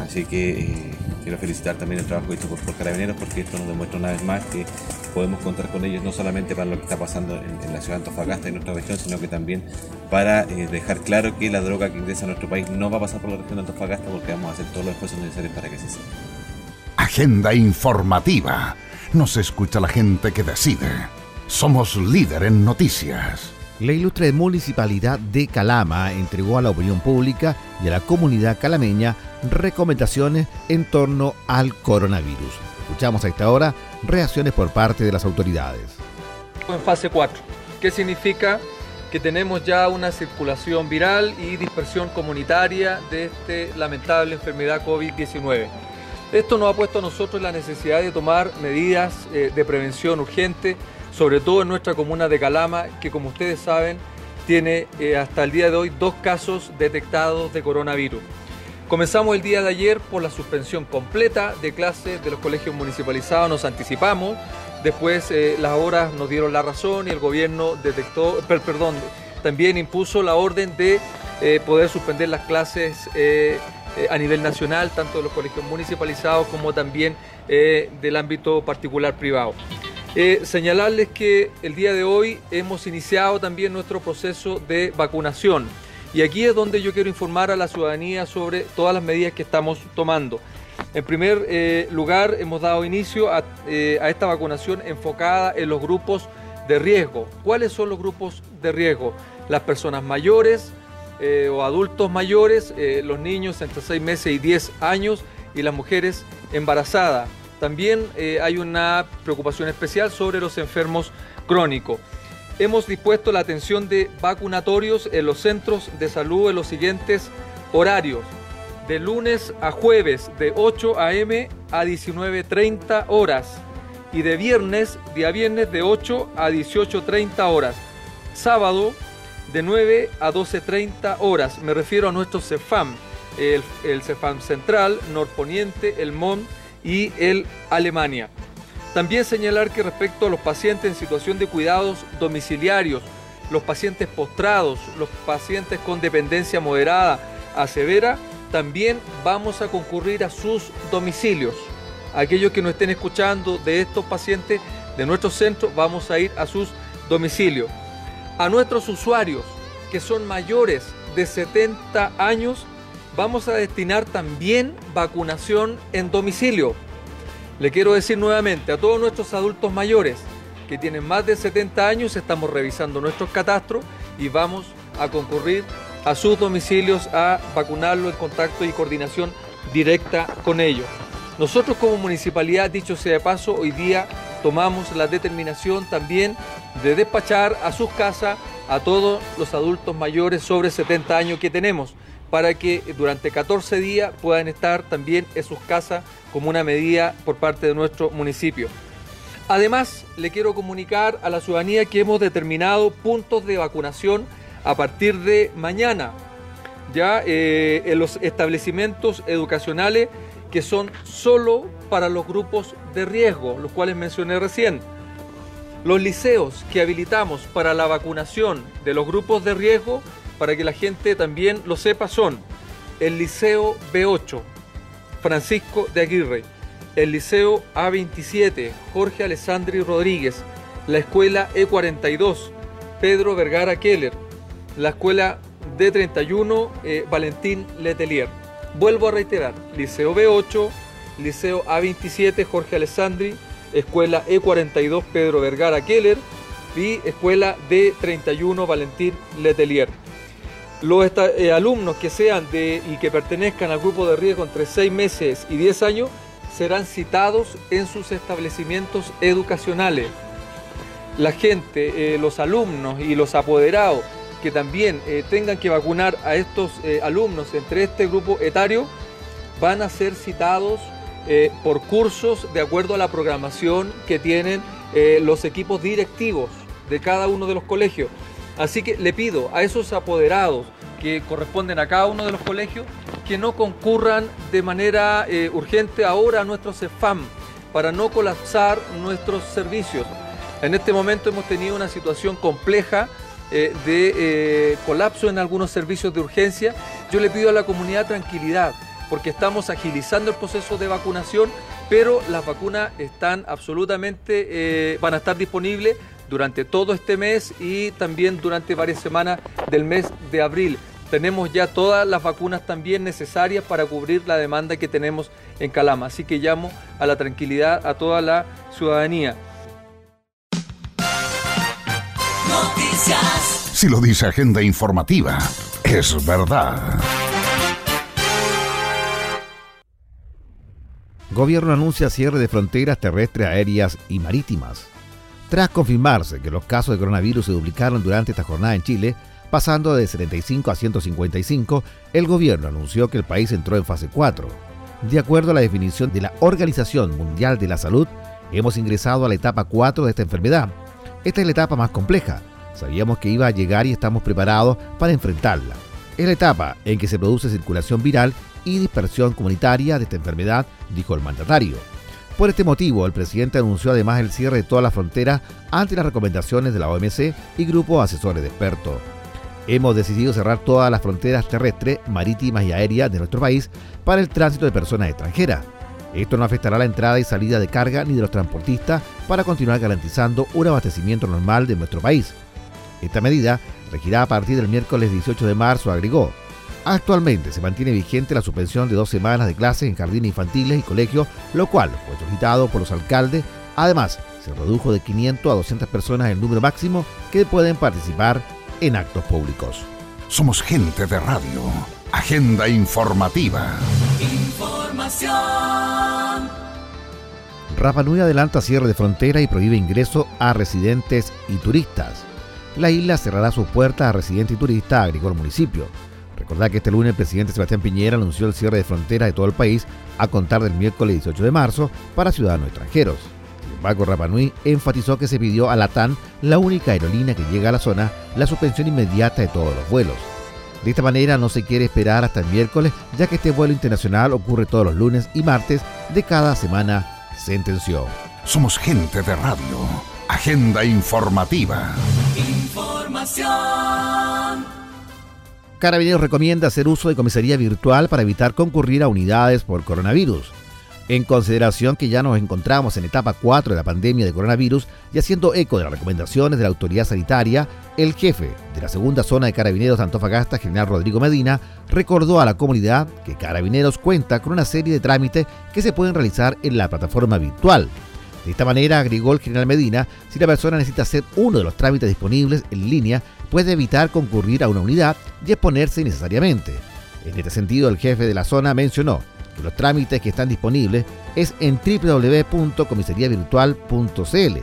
Así que eh, quiero felicitar también el trabajo hecho por, por Carabineros porque esto nos demuestra una vez más que podemos contar con ellos no solamente para lo que está pasando en, en la ciudad de Antofagasta y nuestra región, sino que también para eh, dejar claro que la droga que ingresa a nuestro país no va a pasar por la región de Antofagasta porque vamos a hacer todos los esfuerzos necesarios para que así sea. Agenda informativa. Nos escucha la gente que decide. Somos líder en noticias. La ilustre Municipalidad de Calama entregó a la opinión pública y a la comunidad calameña recomendaciones en torno al coronavirus. Escuchamos a esta hora reacciones por parte de las autoridades. En fase 4, ¿qué significa? Que tenemos ya una circulación viral y dispersión comunitaria de esta lamentable enfermedad COVID-19. Esto nos ha puesto a nosotros la necesidad de tomar medidas eh, de prevención urgente, sobre todo en nuestra comuna de Calama, que como ustedes saben, tiene eh, hasta el día de hoy dos casos detectados de coronavirus. Comenzamos el día de ayer por la suspensión completa de clases de los colegios municipalizados, nos anticipamos, después eh, las horas nos dieron la razón y el gobierno detectó, per- perdón, también impuso la orden de poder suspender las clases eh, a nivel nacional, tanto de los colegios municipalizados como también eh, del ámbito particular privado. Eh, señalarles que el día de hoy hemos iniciado también nuestro proceso de vacunación. Y aquí es donde yo quiero informar a la ciudadanía sobre todas las medidas que estamos tomando. En primer lugar, hemos dado inicio a esta vacunación enfocada en los grupos de riesgo. ¿Cuáles son los grupos de riesgo? Las personas mayores eh, o adultos mayores, eh, los niños entre 6 meses y 10 años y las mujeres embarazadas. También eh, hay una preocupación especial sobre los enfermos crónicos. Hemos dispuesto la atención de vacunatorios en los centros de salud en los siguientes horarios. De lunes a jueves de 8 a.m. a 19.30 horas y de viernes, día viernes de 8 a 18.30 horas. Sábado de 9 a 12.30 horas. Me refiero a nuestro CEFAM, el, el CEFAM Central, Norponiente, el MON y el Alemania. También señalar que respecto a los pacientes en situación de cuidados domiciliarios, los pacientes postrados, los pacientes con dependencia moderada a severa, también vamos a concurrir a sus domicilios. Aquellos que nos estén escuchando de estos pacientes de nuestro centro, vamos a ir a sus domicilios. A nuestros usuarios que son mayores de 70 años, vamos a destinar también vacunación en domicilio. Le quiero decir nuevamente a todos nuestros adultos mayores que tienen más de 70 años, estamos revisando nuestros catastros y vamos a concurrir a sus domicilios a vacunarlo en contacto y coordinación directa con ellos. Nosotros como municipalidad, dicho sea de paso, hoy día tomamos la determinación también de despachar a sus casas a todos los adultos mayores sobre 70 años que tenemos para que durante 14 días puedan estar también en sus casas como una medida por parte de nuestro municipio. Además, le quiero comunicar a la ciudadanía que hemos determinado puntos de vacunación a partir de mañana, ya eh, en los establecimientos educacionales que son solo para los grupos de riesgo, los cuales mencioné recién. Los liceos que habilitamos para la vacunación de los grupos de riesgo, para que la gente también lo sepa, son el Liceo B8, Francisco de Aguirre, el Liceo A27, Jorge Alessandri Rodríguez, la Escuela E42, Pedro Vergara Keller, la Escuela D31, eh, Valentín Letelier. Vuelvo a reiterar, Liceo B8, Liceo A27, Jorge Alessandri, Escuela E42, Pedro Vergara Keller y Escuela D31, Valentín Letelier. Los eh, alumnos que sean de y que pertenezcan al grupo de riesgo entre 6 meses y 10 años serán citados en sus establecimientos educacionales. La gente, eh, los alumnos y los apoderados que también eh, tengan que vacunar a estos alumnos entre este grupo etario van a ser citados eh, por cursos de acuerdo a la programación que tienen eh, los equipos directivos de cada uno de los colegios. Así que le pido a esos apoderados que corresponden a cada uno de los colegios que no concurran de manera eh, urgente ahora a nuestro CEFAM para no colapsar nuestros servicios. En este momento hemos tenido una situación compleja de colapso en algunos servicios de urgencia. Yo le pido a la comunidad tranquilidad porque estamos agilizando el proceso de vacunación, pero las vacunas están absolutamente, van a estar disponibles durante todo este mes y también durante varias semanas del mes de abril. Tenemos ya todas las vacunas también necesarias para cubrir la demanda que tenemos en Calama. Así que llamo a la tranquilidad a toda la ciudadanía. Noticias. Si lo dice Agenda Informativa, es verdad. Gobierno anuncia cierre de fronteras terrestres, aéreas y marítimas. Tras confirmarse que los casos de coronavirus se duplicaron durante esta jornada en Chile, pasando de 75 a 155, el gobierno anunció que el país entró en fase 4. De acuerdo a la definición de la Organización Mundial de la Salud, hemos ingresado a la etapa 4 de esta enfermedad. Esta es la etapa más compleja. Sabíamos que iba a llegar y estamos preparados para enfrentarla. Es la etapa en que se produce circulación viral y dispersión comunitaria de esta enfermedad, dijo el mandatario. Por este motivo, el presidente anunció además el cierre de todas las fronteras ante las recomendaciones de la OMC y grupos asesores de expertos. Hemos decidido cerrar todas las fronteras terrestres, marítimas y aéreas de nuestro país para el tránsito de personas extranjeras. Esto no afectará la entrada y salida de carga ni de los transportistas para continuar garantizando un abastecimiento normal de nuestro país. Esta medida regirá a partir del miércoles 18 de marzo, agregó. Actualmente se mantiene vigente la suspensión de dos semanas de clases en jardines infantiles y colegios, lo cual fue solicitado por los alcaldes. Además, se redujo de 500 a 200 personas el número máximo que pueden participar en actos públicos. Somos gente de radio. Agenda informativa. Información. Rapa Nui adelanta cierre de frontera y prohíbe ingreso a residentes y turistas. La isla cerrará sus puertas a residentes y turistas, agregó el municipio. Recordad que este lunes el presidente Sebastián Piñera anunció el cierre de fronteras de todo el país a contar del miércoles 18 de marzo para ciudadanos extranjeros. Sin embargo, Rapanui enfatizó que se pidió a Latam, la única aerolínea que llega a la zona, la suspensión inmediata de todos los vuelos. De esta manera no se quiere esperar hasta el miércoles, ya que este vuelo internacional ocurre todos los lunes y martes de cada semana, sentenció. Somos gente de radio. Agenda informativa. Información. Carabineros recomienda hacer uso de comisaría virtual para evitar concurrir a unidades por coronavirus. En consideración que ya nos encontramos en etapa 4 de la pandemia de coronavirus y haciendo eco de las recomendaciones de la autoridad sanitaria, el jefe de la segunda zona de Carabineros de Antofagasta, general Rodrigo Medina, recordó a la comunidad que Carabineros cuenta con una serie de trámites que se pueden realizar en la plataforma virtual. De esta manera, agregó el general Medina, si la persona necesita hacer uno de los trámites disponibles en línea, puede evitar concurrir a una unidad y exponerse innecesariamente. En este sentido, el jefe de la zona mencionó que los trámites que están disponibles es en www.comisariavirtual.cl.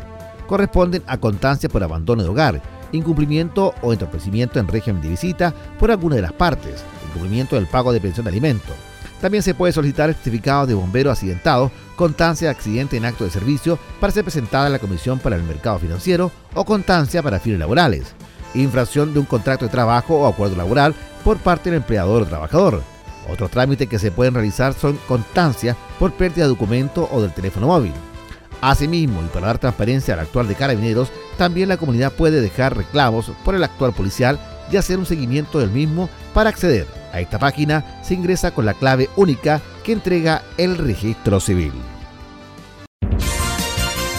Corresponden a constancia por abandono de hogar, incumplimiento o entorpecimiento en régimen de visita por alguna de las partes, incumplimiento del pago de pensión de alimentos. También se puede solicitar el certificado de bombero accidentado, constancia de accidente en acto de servicio para ser presentada en la Comisión para el Mercado Financiero o constancia para fines laborales. Infracción de un contrato de trabajo o acuerdo laboral por parte del empleador o trabajador. Otros trámites que se pueden realizar son constancia por pérdida de documento o del teléfono móvil. Asimismo, y para dar transparencia al actual de Carabineros, también la comunidad puede dejar reclamos por el actual policial y hacer un seguimiento del mismo para acceder a esta página se ingresa con la clave única que entrega el registro civil.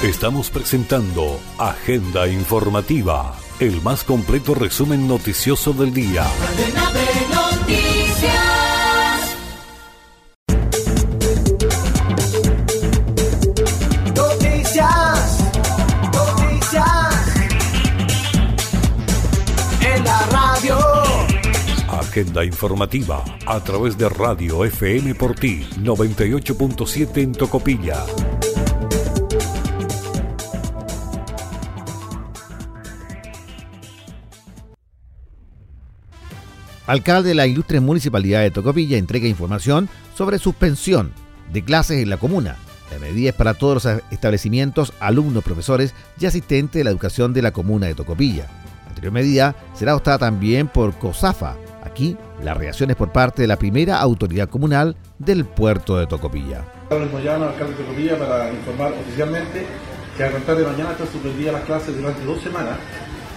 Estamos presentando Agenda Informativa, el más completo resumen noticioso del día. Cadena de noticias. Noticias. Noticias. En la radio. Agenda informativa a través de Radio FM por ti 98.7 en Tocopilla. Alcalde de la ilustre municipalidad de Tocopilla entrega información sobre suspensión de clases en la comuna. La medida es para todos los establecimientos, alumnos, profesores y asistentes de la educación de la comuna de Tocopilla. La anterior medida será adoptada también por COSAFA. Aquí, la reacción es por parte de la primera autoridad comunal del puerto de Tocopilla. Alcalde de Tocopilla para informar oficialmente que a de mañana las clases durante dos semanas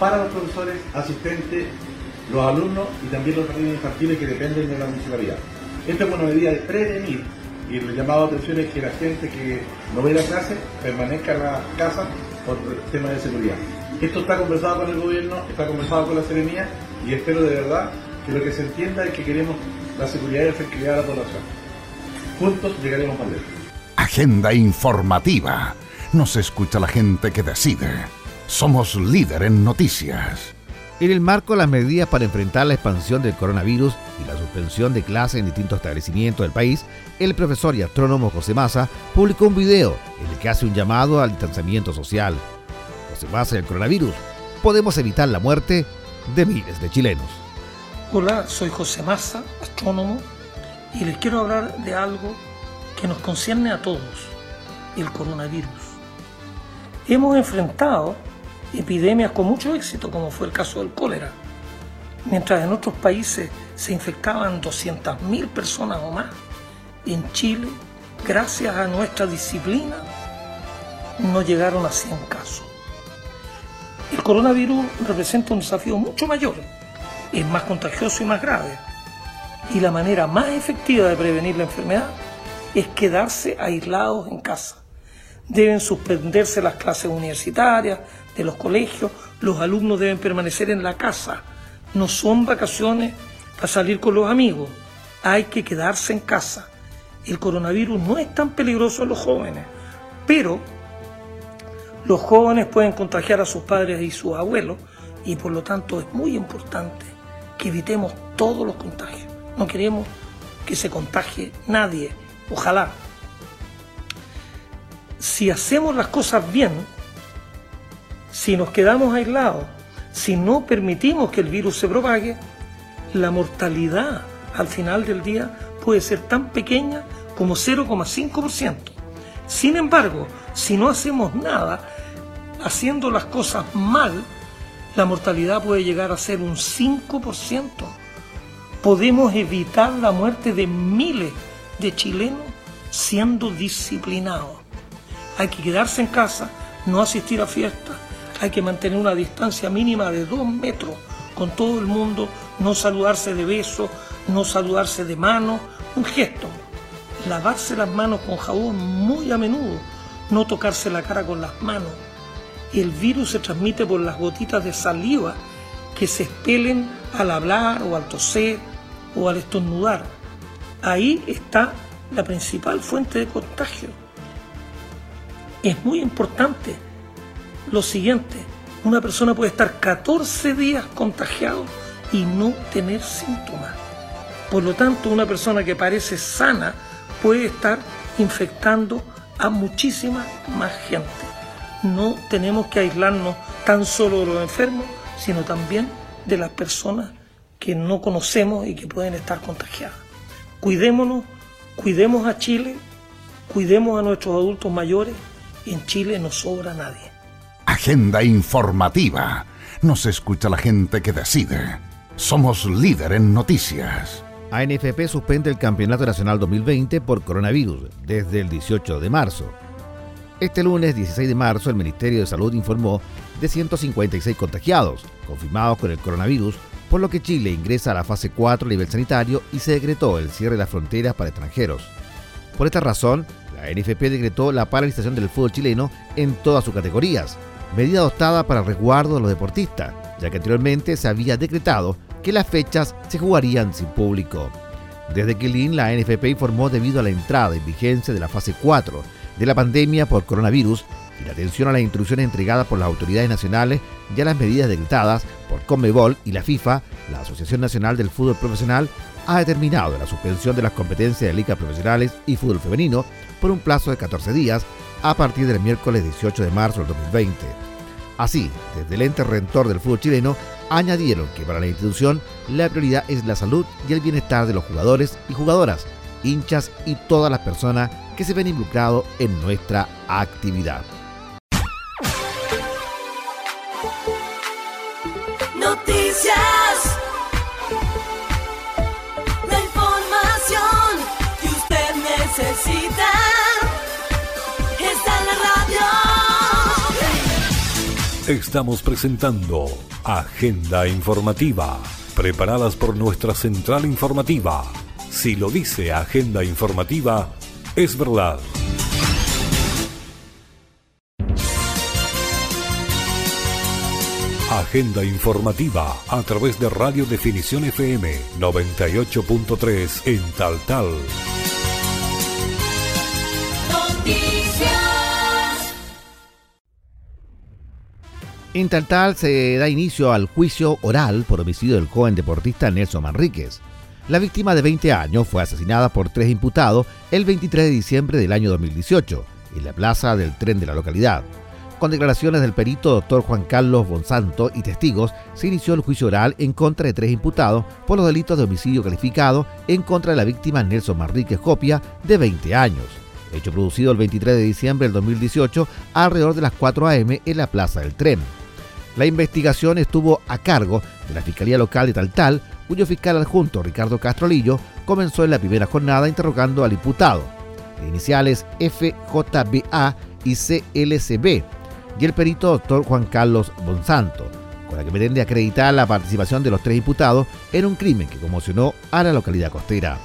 para los profesores, asistentes, los alumnos y también los jardines infantiles que dependen de la municipalidad. Esta es una medida de prevenir y el llamado a atención es que la gente que no ve la clase permanezca en la casa por temas de seguridad. Esto está conversado con el gobierno, está conversado con la Serenía y espero de verdad que lo que se entienda es que queremos la seguridad y la tranquilidad de la población. Juntos llegaremos más lejos. Agenda informativa. Nos escucha la gente que decide. Somos líder en noticias. En el marco de las medidas para enfrentar la expansión del coronavirus y la suspensión de clases en distintos establecimientos del país, el profesor y astrónomo José Massa publicó un video en el que hace un llamado al distanciamiento social. José Massa y el coronavirus. Podemos evitar la muerte de miles de chilenos. Hola, soy José Massa, astrónomo, y les quiero hablar de algo que nos concierne a todos, el coronavirus. Hemos enfrentado epidemias con mucho éxito, como fue el caso del cólera. Mientras en otros países se infectaban 200.000 personas o más, en Chile, gracias a nuestra disciplina, no llegaron a 100 casos. El coronavirus representa un desafío mucho mayor, es más contagioso y más grave. Y la manera más efectiva de prevenir la enfermedad es quedarse aislados en casa. Deben suspenderse las clases universitarias, de los colegios, los alumnos deben permanecer en la casa. No son vacaciones para salir con los amigos. Hay que quedarse en casa. El coronavirus no es tan peligroso en los jóvenes, pero los jóvenes pueden contagiar a sus padres y sus abuelos y por lo tanto es muy importante que evitemos todos los contagios. No queremos que se contagie nadie. Ojalá. Si hacemos las cosas bien, si nos quedamos aislados, si no permitimos que el virus se propague, la mortalidad al final del día puede ser tan pequeña como 0,5%. Sin embargo, si no hacemos nada, haciendo las cosas mal, la mortalidad puede llegar a ser un 5%. Podemos evitar la muerte de miles de chilenos siendo disciplinados. Hay que quedarse en casa, no asistir a fiestas, hay que mantener una distancia mínima de dos metros con todo el mundo, no saludarse de besos, no saludarse de mano, un gesto. Lavarse las manos con jabón muy a menudo, no tocarse la cara con las manos. El virus se transmite por las gotitas de saliva que se expelen al hablar o al toser o al estornudar. Ahí está la principal fuente de contagio. Es muy importante lo siguiente, una persona puede estar 14 días contagiado y no tener síntomas. Por lo tanto, una persona que parece sana puede estar infectando a muchísima más gente. No tenemos que aislarnos tan solo de los enfermos, sino también de las personas que no conocemos y que pueden estar contagiadas. Cuidémonos, cuidemos a Chile, cuidemos a nuestros adultos mayores. En Chile no sobra nadie. Agenda informativa. Nos escucha la gente que decide. Somos líder en noticias. ANFP suspende el Campeonato Nacional 2020 por coronavirus desde el 18 de marzo. Este lunes 16 de marzo el Ministerio de Salud informó de 156 contagiados confirmados con el coronavirus, por lo que Chile ingresa a la fase 4 a nivel sanitario y se decretó el cierre de las fronteras para extranjeros. Por esta razón, la NFP decretó la paralización del fútbol chileno en todas sus categorías, medida adoptada para el resguardo de los deportistas, ya que anteriormente se había decretado que las fechas se jugarían sin público. Desde que la NFP informó debido a la entrada en vigencia de la fase 4 de la pandemia por coronavirus y la atención a las instrucciones entregadas por las autoridades nacionales y a las medidas decretadas por Conmebol y la FIFA, la Asociación Nacional del Fútbol Profesional ha determinado la suspensión de las competencias de ligas profesionales y fútbol femenino por un plazo de 14 días a partir del miércoles 18 de marzo del 2020. Así, desde el ente rentor del fútbol chileno, añadieron que para la institución la prioridad es la salud y el bienestar de los jugadores y jugadoras, hinchas y todas las personas que se ven involucrados en nuestra actividad. Noticias. Estamos presentando Agenda Informativa, preparadas por nuestra central informativa. Si lo dice Agenda Informativa, es verdad. Agenda informativa a través de Radio Definición FM 98.3 en Tal Tal. En Taltal se da inicio al juicio oral por homicidio del joven deportista Nelson Manríquez. La víctima de 20 años fue asesinada por tres imputados el 23 de diciembre del año 2018 en la plaza del tren de la localidad. Con declaraciones del perito doctor Juan Carlos Bonsanto y testigos, se inició el juicio oral en contra de tres imputados por los delitos de homicidio calificado en contra de la víctima Nelson Manríquez Copia, de 20 años. Hecho producido el 23 de diciembre del 2018 alrededor de las 4 a.m. en la plaza del tren. La investigación estuvo a cargo de la Fiscalía Local de Taltal, cuyo fiscal adjunto Ricardo Castrolillo comenzó en la primera jornada interrogando al imputado, de iniciales FJBA y CLCB, y el perito doctor Juan Carlos Bonsanto, con la que pretende acreditar la participación de los tres imputados en un crimen que conmocionó a la localidad costera.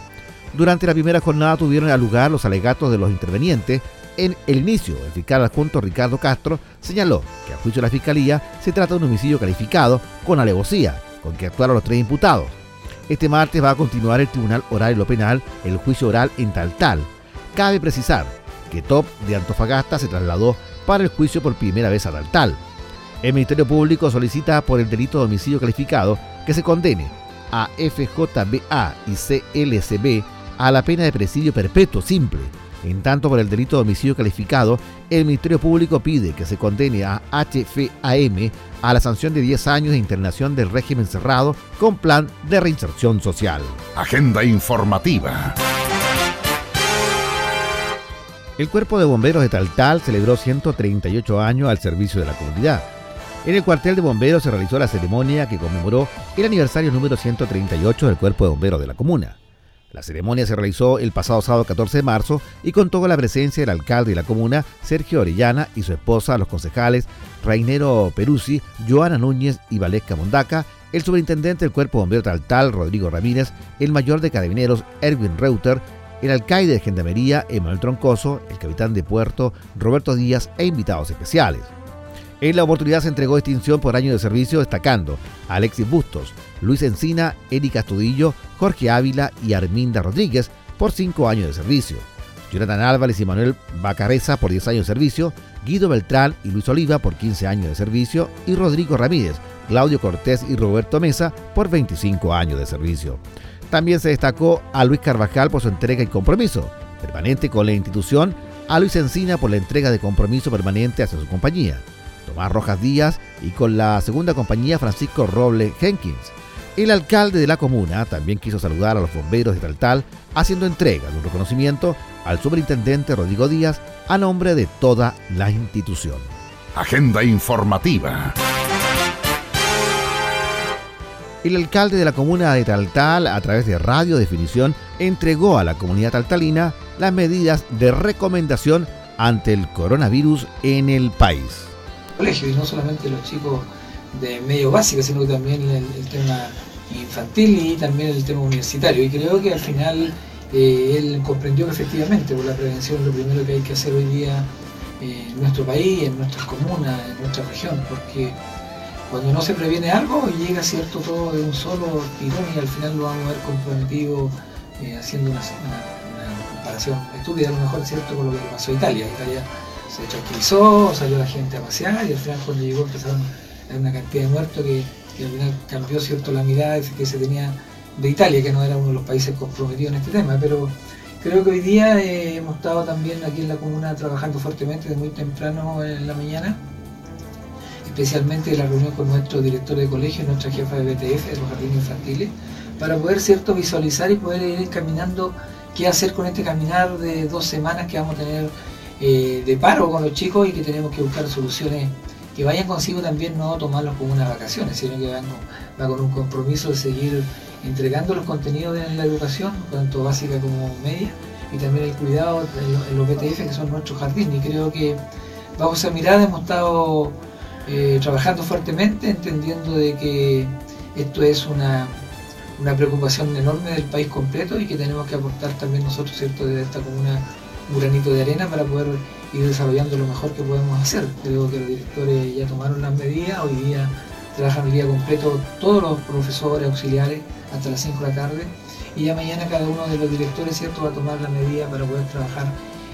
Durante la primera jornada tuvieron lugar los alegatos de los intervenientes. En el inicio, el fiscal adjunto Ricardo Castro señaló que a juicio de la Fiscalía se trata de un homicidio calificado con alevosía, con que actuaron los tres imputados. Este martes va a continuar el Tribunal Oral y lo Penal el juicio oral en Taltal. Cabe precisar que Top de Antofagasta se trasladó para el juicio por primera vez a Taltal. El Ministerio Público solicita por el delito de homicidio calificado que se condene a FJBA y CLCB a la pena de presidio perpetuo simple. En tanto, por el delito de homicidio calificado, el Ministerio Público pide que se condene a HFAM a la sanción de 10 años de internación del régimen cerrado con plan de reinserción social. Agenda informativa. El Cuerpo de Bomberos de Taltal celebró 138 años al servicio de la comunidad. En el cuartel de bomberos se realizó la ceremonia que conmemoró el aniversario número 138 del Cuerpo de Bomberos de la comuna. La ceremonia se realizó el pasado sábado 14 de marzo y contó con la presencia del alcalde de la comuna, Sergio Orellana, y su esposa, los concejales Rainero Peruzzi, Joana Núñez y Valesca Mondaca, el superintendente del Cuerpo de Bomberos Taltal, Rodrigo Ramírez, el mayor de carabineros, Erwin Reuter, el alcaide de Gendarmería, Emanuel Troncoso, el capitán de puerto, Roberto Díaz e invitados especiales. En la oportunidad se entregó distinción por año de servicio destacando a Alexis Bustos, Luis Encina, Erika Astudillo, Jorge Ávila y Arminda Rodríguez por 5 años de servicio. Jonathan Álvarez y Manuel Bacareza por 10 años de servicio, Guido Beltrán y Luis Oliva por 15 años de servicio y Rodrigo Ramírez, Claudio Cortés y Roberto Mesa por 25 años de servicio. También se destacó a Luis Carvajal por su entrega y compromiso permanente con la institución, a Luis Encina por la entrega de compromiso permanente hacia su compañía, Tomás Rojas Díaz y con la segunda compañía Francisco Roble Jenkins. El alcalde de la comuna también quiso saludar a los bomberos de Taltal, haciendo entrega de un reconocimiento al superintendente Rodrigo Díaz a nombre de toda la institución. Agenda informativa. El alcalde de la comuna de Taltal, a través de Radio Definición, entregó a la comunidad taltalina las medidas de recomendación ante el coronavirus en el país. Colegio, y no solamente los chicos de medio básico, sino también el, tema infantil y también el tema universitario. Y creo que al final eh, él comprendió que efectivamente por la prevención es lo primero que hay que hacer hoy día eh, en nuestro país, en nuestras comunas, en nuestra región, porque cuando no se previene algo llega cierto todo de un solo tirón y al final lo vamos a ver comprometido eh, haciendo una, comparación estúpida a lo mejor cierto con lo que pasó a Italia. Italia se tranquilizó, salió la gente a pasear y al final cuando llegó empezaron a una cantidad de muertos que, que al final cambió cierto la mirada que se tenía de Italia, que no era uno de los países comprometidos en este tema, pero creo que hoy día eh, hemos estado también aquí en la comuna trabajando fuertemente desde muy temprano en la mañana especialmente la reunión con nuestro director de colegio, nuestra jefa de BTF, de los jardines infantiles, para poder cierto visualizar y poder ir encaminando qué hacer con este caminar de dos semanas que vamos a tener eh, de paro con los chicos y que tenemos que buscar soluciones que vayan consigo también no tomarlos como unas vacaciones, sino que van, va con un compromiso de seguir entregando los contenidos en la educación, tanto básica como media, y también el cuidado en los BTF que son nuestros jardines. Y creo que bajo esa mirada hemos estado eh, trabajando fuertemente, entendiendo de que esto es una, una preocupación enorme del país completo y que tenemos que aportar también nosotros, ¿cierto?, desde esta comuna un granito de arena para poder ir desarrollando lo mejor que podemos hacer. Creo que los directores ya tomaron las medidas, hoy día trabajan el día completo todos los profesores auxiliares hasta las 5 de la tarde. Y ya mañana cada uno de los directores cierto va a tomar la medida para poder trabajar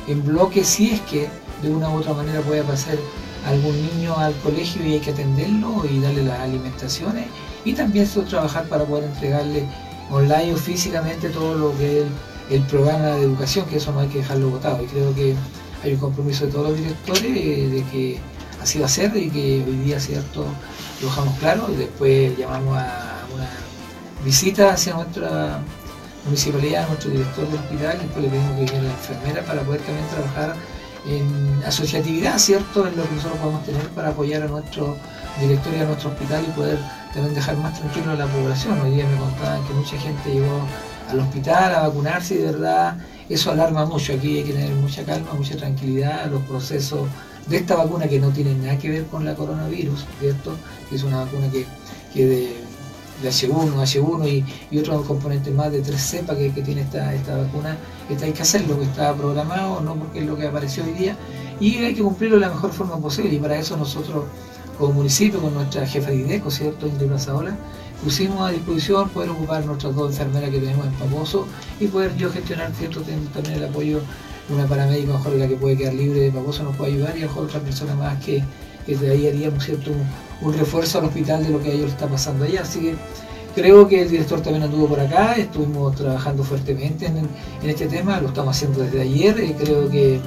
en bloque si es que de una u otra manera puede pasar algún niño al colegio y hay que atenderlo y darle las alimentaciones. Y también trabajar para poder entregarle online o físicamente todo lo que es el, programa de educación, que eso no hay que dejarlo votado. Y creo que hay un compromiso de todos los directores de que así va a ser y que hoy día, ¿cierto?, lo dejamos claro y después llamamos a una visita hacia nuestra municipalidad, a nuestro director del hospital y después le pedimos que venga la enfermera para poder también trabajar en asociatividad, ¿cierto?, en lo que nosotros podemos tener para apoyar a nuestro director y a nuestro hospital y poder también dejar más tranquilo a la población. Hoy día me contaban que mucha gente llegó al hospital a vacunarse y de verdad eso alarma mucho. Aquí hay que tener mucha calma, mucha tranquilidad. Los procesos de esta vacuna que no tiene nada que ver con la coronavirus, ¿cierto? Que es una vacuna que, de, H1, H1 y, otros componentes más de tres cepas que, tiene esta, esta vacuna, que hay que hacerlo, que está programado, no porque es lo que apareció hoy día, y hay que cumplirlo de la mejor forma posible. Y para eso nosotros como municipio, con nuestra jefa de IDECO, ¿cierto?, Indri Plazaola, pusimos a disposición poder ocupar nuestras dos enfermeras que tenemos en Paposo y poder yo gestionar, ¿cierto?, también el apoyo de una paramédica, mejor la que puede quedar libre de Paposo nos puede ayudar y a mejor otra persona más que, que de ahí haríamos, ¿cierto?, un, refuerzo al hospital de lo que a ellos está pasando allá. Así que creo que el director también anduvo por acá, estuvimos trabajando fuertemente en, este tema, lo estamos haciendo desde ayer y creo que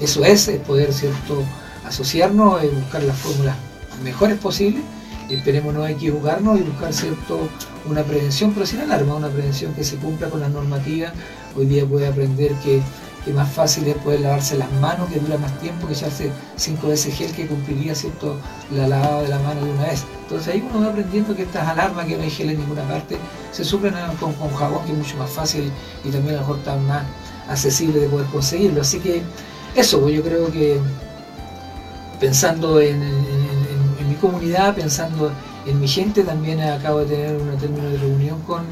eso es, es poder, ¿cierto?, asociarnos y buscar las fórmulas mejores posibles. Esperemos no equivocarnos y buscar cierto una prevención, pero sin alarma, una prevención que se cumpla con las normativas. Hoy día puede aprender que, que más fácil es poder lavarse las manos, que dura más tiempo que echarse cinco veces gel que cumpliría cierto la lavada de la mano de una vez. Entonces ahí uno va aprendiendo que estas alarmas, que no hay gel en ninguna parte, se suplen con, con jabón, que es mucho más fácil y también a lo mejor está más accesible de poder conseguirlo. Así que eso, pues yo creo que pensando en comunidad, pensando en mi gente, también acabo de tener una término de reunión con,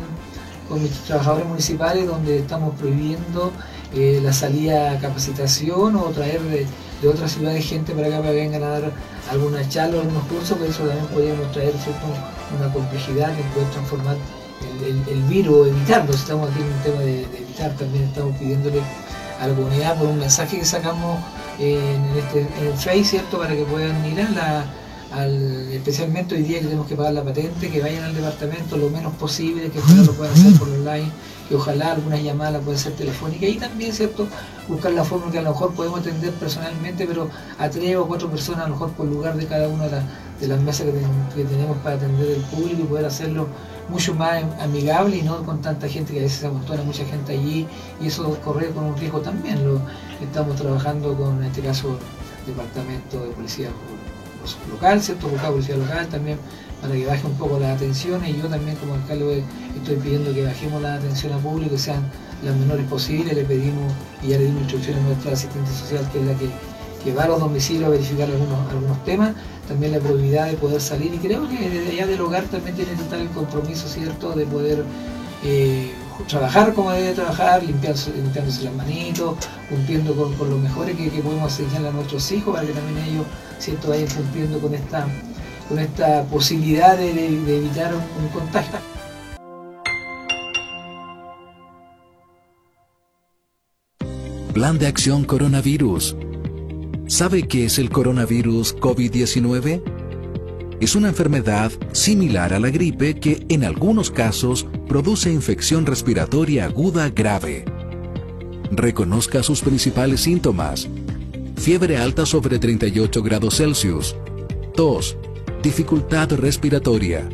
con mis trabajadores municipales donde estamos prohibiendo eh, la salida a capacitación o traer de, otras ciudades gente para acá para que vengan a dar alguna charla o algunos cursos, que eso también podríamos traer una complejidad que puede transformar el, virus, evitarlo. Estamos aquí en un tema de, evitar, también estamos pidiéndole a la comunidad por un mensaje que sacamos en, este, en el Face, ¿cierto? Para que puedan mirar la especialmente hoy día que tenemos que pagar la patente, que vayan al departamento lo menos posible, que ojalá lo puedan hacer por online, que ojalá algunas llamadas puedan ser telefónicas y también, ¿cierto?, buscar la forma que a lo mejor podemos atender personalmente, pero a tres o cuatro personas a lo mejor por lugar de cada una de, las mesas que, tenemos para atender el público y poder hacerlo mucho más amigable y no con tanta gente que a veces se amontona mucha gente allí y eso corre con un riesgo también. Lo estamos trabajando con, en este caso, departamento de policía local, ¿cierto? La policía local también, para que baje un poco la atención y yo también como alcalde estoy pidiendo que bajemos la atención a público, que sean las menores posibles, le pedimos y ya le dimos instrucciones a nuestra asistente social, que es la que, va a los domicilios a verificar algunos, algunos temas, también la probabilidad de poder salir y creo que desde allá del hogar también tiene que estar el compromiso, ¿cierto?, de poder eh, trabajar como debe trabajar, limpiándose, limpiándose las manitos, cumpliendo con, con lo mejores que, podemos enseñar a nuestros hijos para que también ellos ¿cierto? vayan cumpliendo con esta, con esta posibilidad de, evitar un, contagio. Plan de acción coronavirus. ¿Sabe qué es el coronavirus COVID-19? Es una enfermedad similar a la gripe que en algunos casos produce infección respiratoria aguda grave. Reconozca sus principales síntomas. Fiebre alta sobre 38 grados Celsius. Tos. Dificultad respiratoria.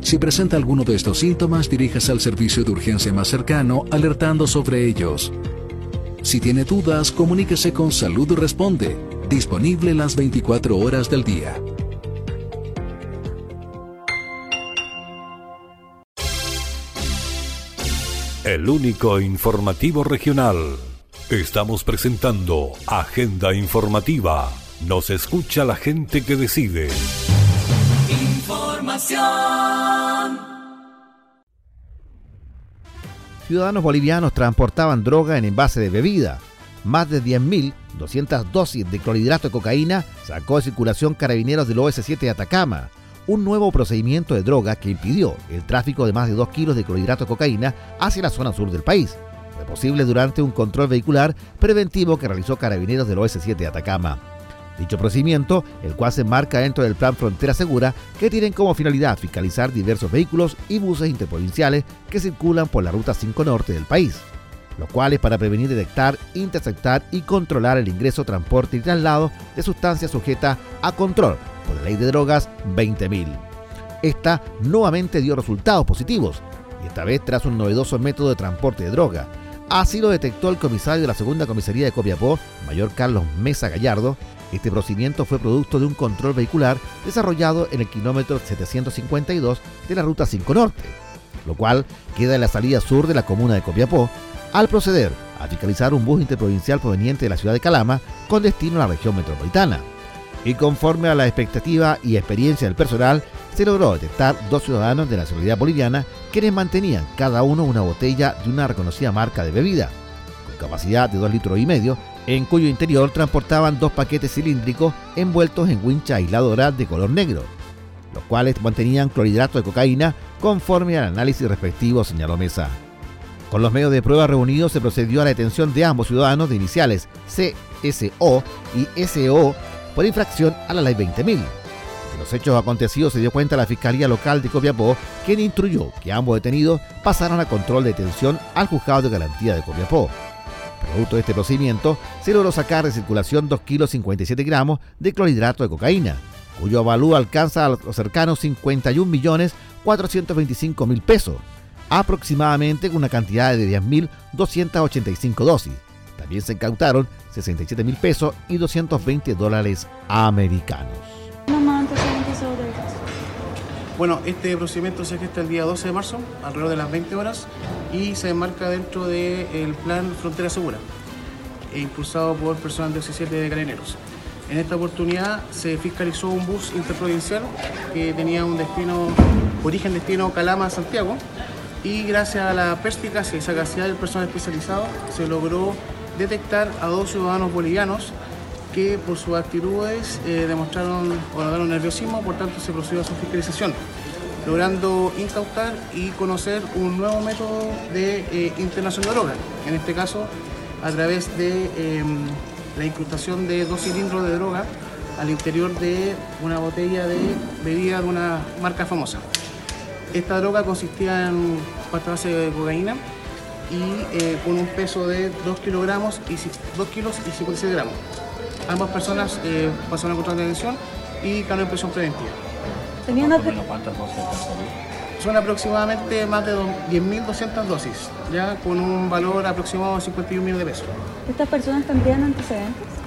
Si presenta alguno de estos síntomas, diríjase al servicio de urgencia más cercano alertando sobre ellos. Si tiene dudas, comuníquese con Salud Responde, disponible las 24 horas del día. El único informativo regional. Estamos presentando Agenda Informativa. Nos escucha la gente que decide. Información. Ciudadanos bolivianos transportaban droga en envase de bebida. Más de 10.200 dosis de clorhidrato de cocaína sacó de circulación carabineros del OS7 de Atacama. Un nuevo procedimiento de droga que impidió el tráfico de más de 2 kilos de clorhidrato de cocaína hacia la zona sur del país. Fue posible durante un control vehicular preventivo que realizó carabineros del OS7 de Atacama. Dicho procedimiento, el cual se enmarca dentro del Plan Frontera Segura, que tienen como finalidad fiscalizar diversos vehículos y buses interprovinciales que circulan por la Ruta 5 Norte del país, los cuales para prevenir, detectar, interceptar y controlar el ingreso, transporte y traslado de sustancias sujetas a control por la Ley de Drogas 20.000. Esta nuevamente dio resultados positivos, y esta vez tras un novedoso método de transporte de droga. Así lo detectó el comisario de la segunda comisaría de Copiapó, mayor Carlos Mesa Gallardo, este procedimiento fue producto de un control vehicular desarrollado en el kilómetro 752 de la Ruta 5 Norte, lo cual queda en la salida sur de la comuna de Copiapó, al proceder a fiscalizar un bus interprovincial proveniente de la ciudad de Calama con destino a la región metropolitana. Y conforme a la expectativa y experiencia del personal, se logró detectar dos ciudadanos de la seguridad boliviana quienes mantenían cada uno una botella de una reconocida marca de bebida, con capacidad de 2 litros y medio en cuyo interior transportaban dos paquetes cilíndricos envueltos en wincha aisladora de color negro, los cuales mantenían clorhidrato de cocaína conforme al análisis respectivo, señaló Mesa. Con los medios de prueba reunidos se procedió a la detención de ambos ciudadanos de iniciales CSO y SO por infracción a la ley 20.000. De los hechos acontecidos se dio cuenta la Fiscalía Local de Copiapó, quien instruyó que ambos detenidos pasaran a control de detención al juzgado de garantía de Copiapó. Producto de este procedimiento, se logró sacar de circulación 2 kilos 57 gramos de clorhidrato de cocaína, cuyo avalúo alcanza a los cercanos 51 millones 425 mil pesos, aproximadamente con una cantidad de 10.285 dosis. También se incautaron 67 mil pesos y 220 dólares americanos. Bueno, este procedimiento se gesta el día 12 de marzo, alrededor de las 20 horas, y se enmarca dentro del plan Frontera Segura, e impulsado por personal de 17 de Carabineros. En esta oportunidad se fiscalizó un bus interprovincial que tenía un destino, origen-destino Calama-Santiago, y gracias a la perspicacia y sagacidad del personal especializado se logró detectar a dos ciudadanos bolivianos que por sus actitudes eh, demostraron o notaron nerviosismo, por tanto se procedió a su fiscalización, logrando incautar y conocer un nuevo método de eh, internación de droga, en este caso a través de em, la incrustación de dos cilindros de droga al interior de una botella de bebida de una marca famosa. Esta droga consistía en pasta base de cocaína y eh, con un peso de 2 kilogramos y 2 kilos y 56 gramos. Ambas personas eh, pasaron a control de detención y quedaron en prisión preventiva. ¿Tenían ¿Cuántas dosis Son aproximadamente más de 10.200 dosis, ya con un valor aproximado de 51 millones de pesos. ¿Estas personas tendrían antecedentes?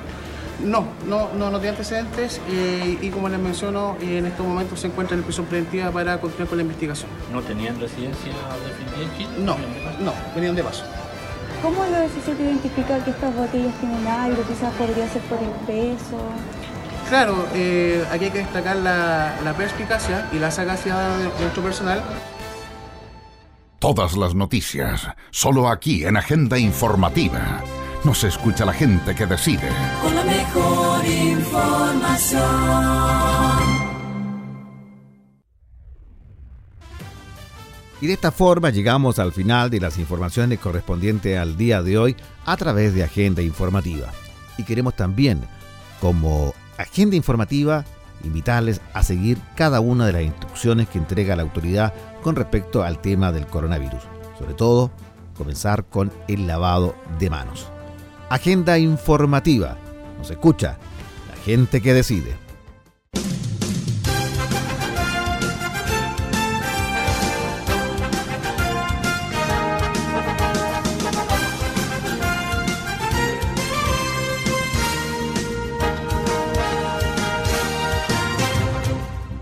No, no, no, no tiene antecedentes eh, y como les menciono, eh, en estos momentos se encuentran en prisión preventiva para continuar con la investigación. ¿No tenían residencia definitiva en Chile? No, no, venían de paso. ¿Cómo el OS7 identifica que estas botellas tienen algo? Quizás podría ser por el peso. Claro, eh, aquí hay que destacar la, la perspicacia y la sagacidad de nuestro personal. Todas las noticias, solo aquí en Agenda Informativa. Nos escucha la gente que decide. Con la mejor información. Y de esta forma llegamos al final de las informaciones correspondientes al día de hoy a través de Agenda Informativa. Y queremos también, como Agenda Informativa, invitarles a seguir cada una de las instrucciones que entrega la autoridad con respecto al tema del coronavirus. Sobre todo, comenzar con el lavado de manos. Agenda Informativa. Nos escucha la gente que decide.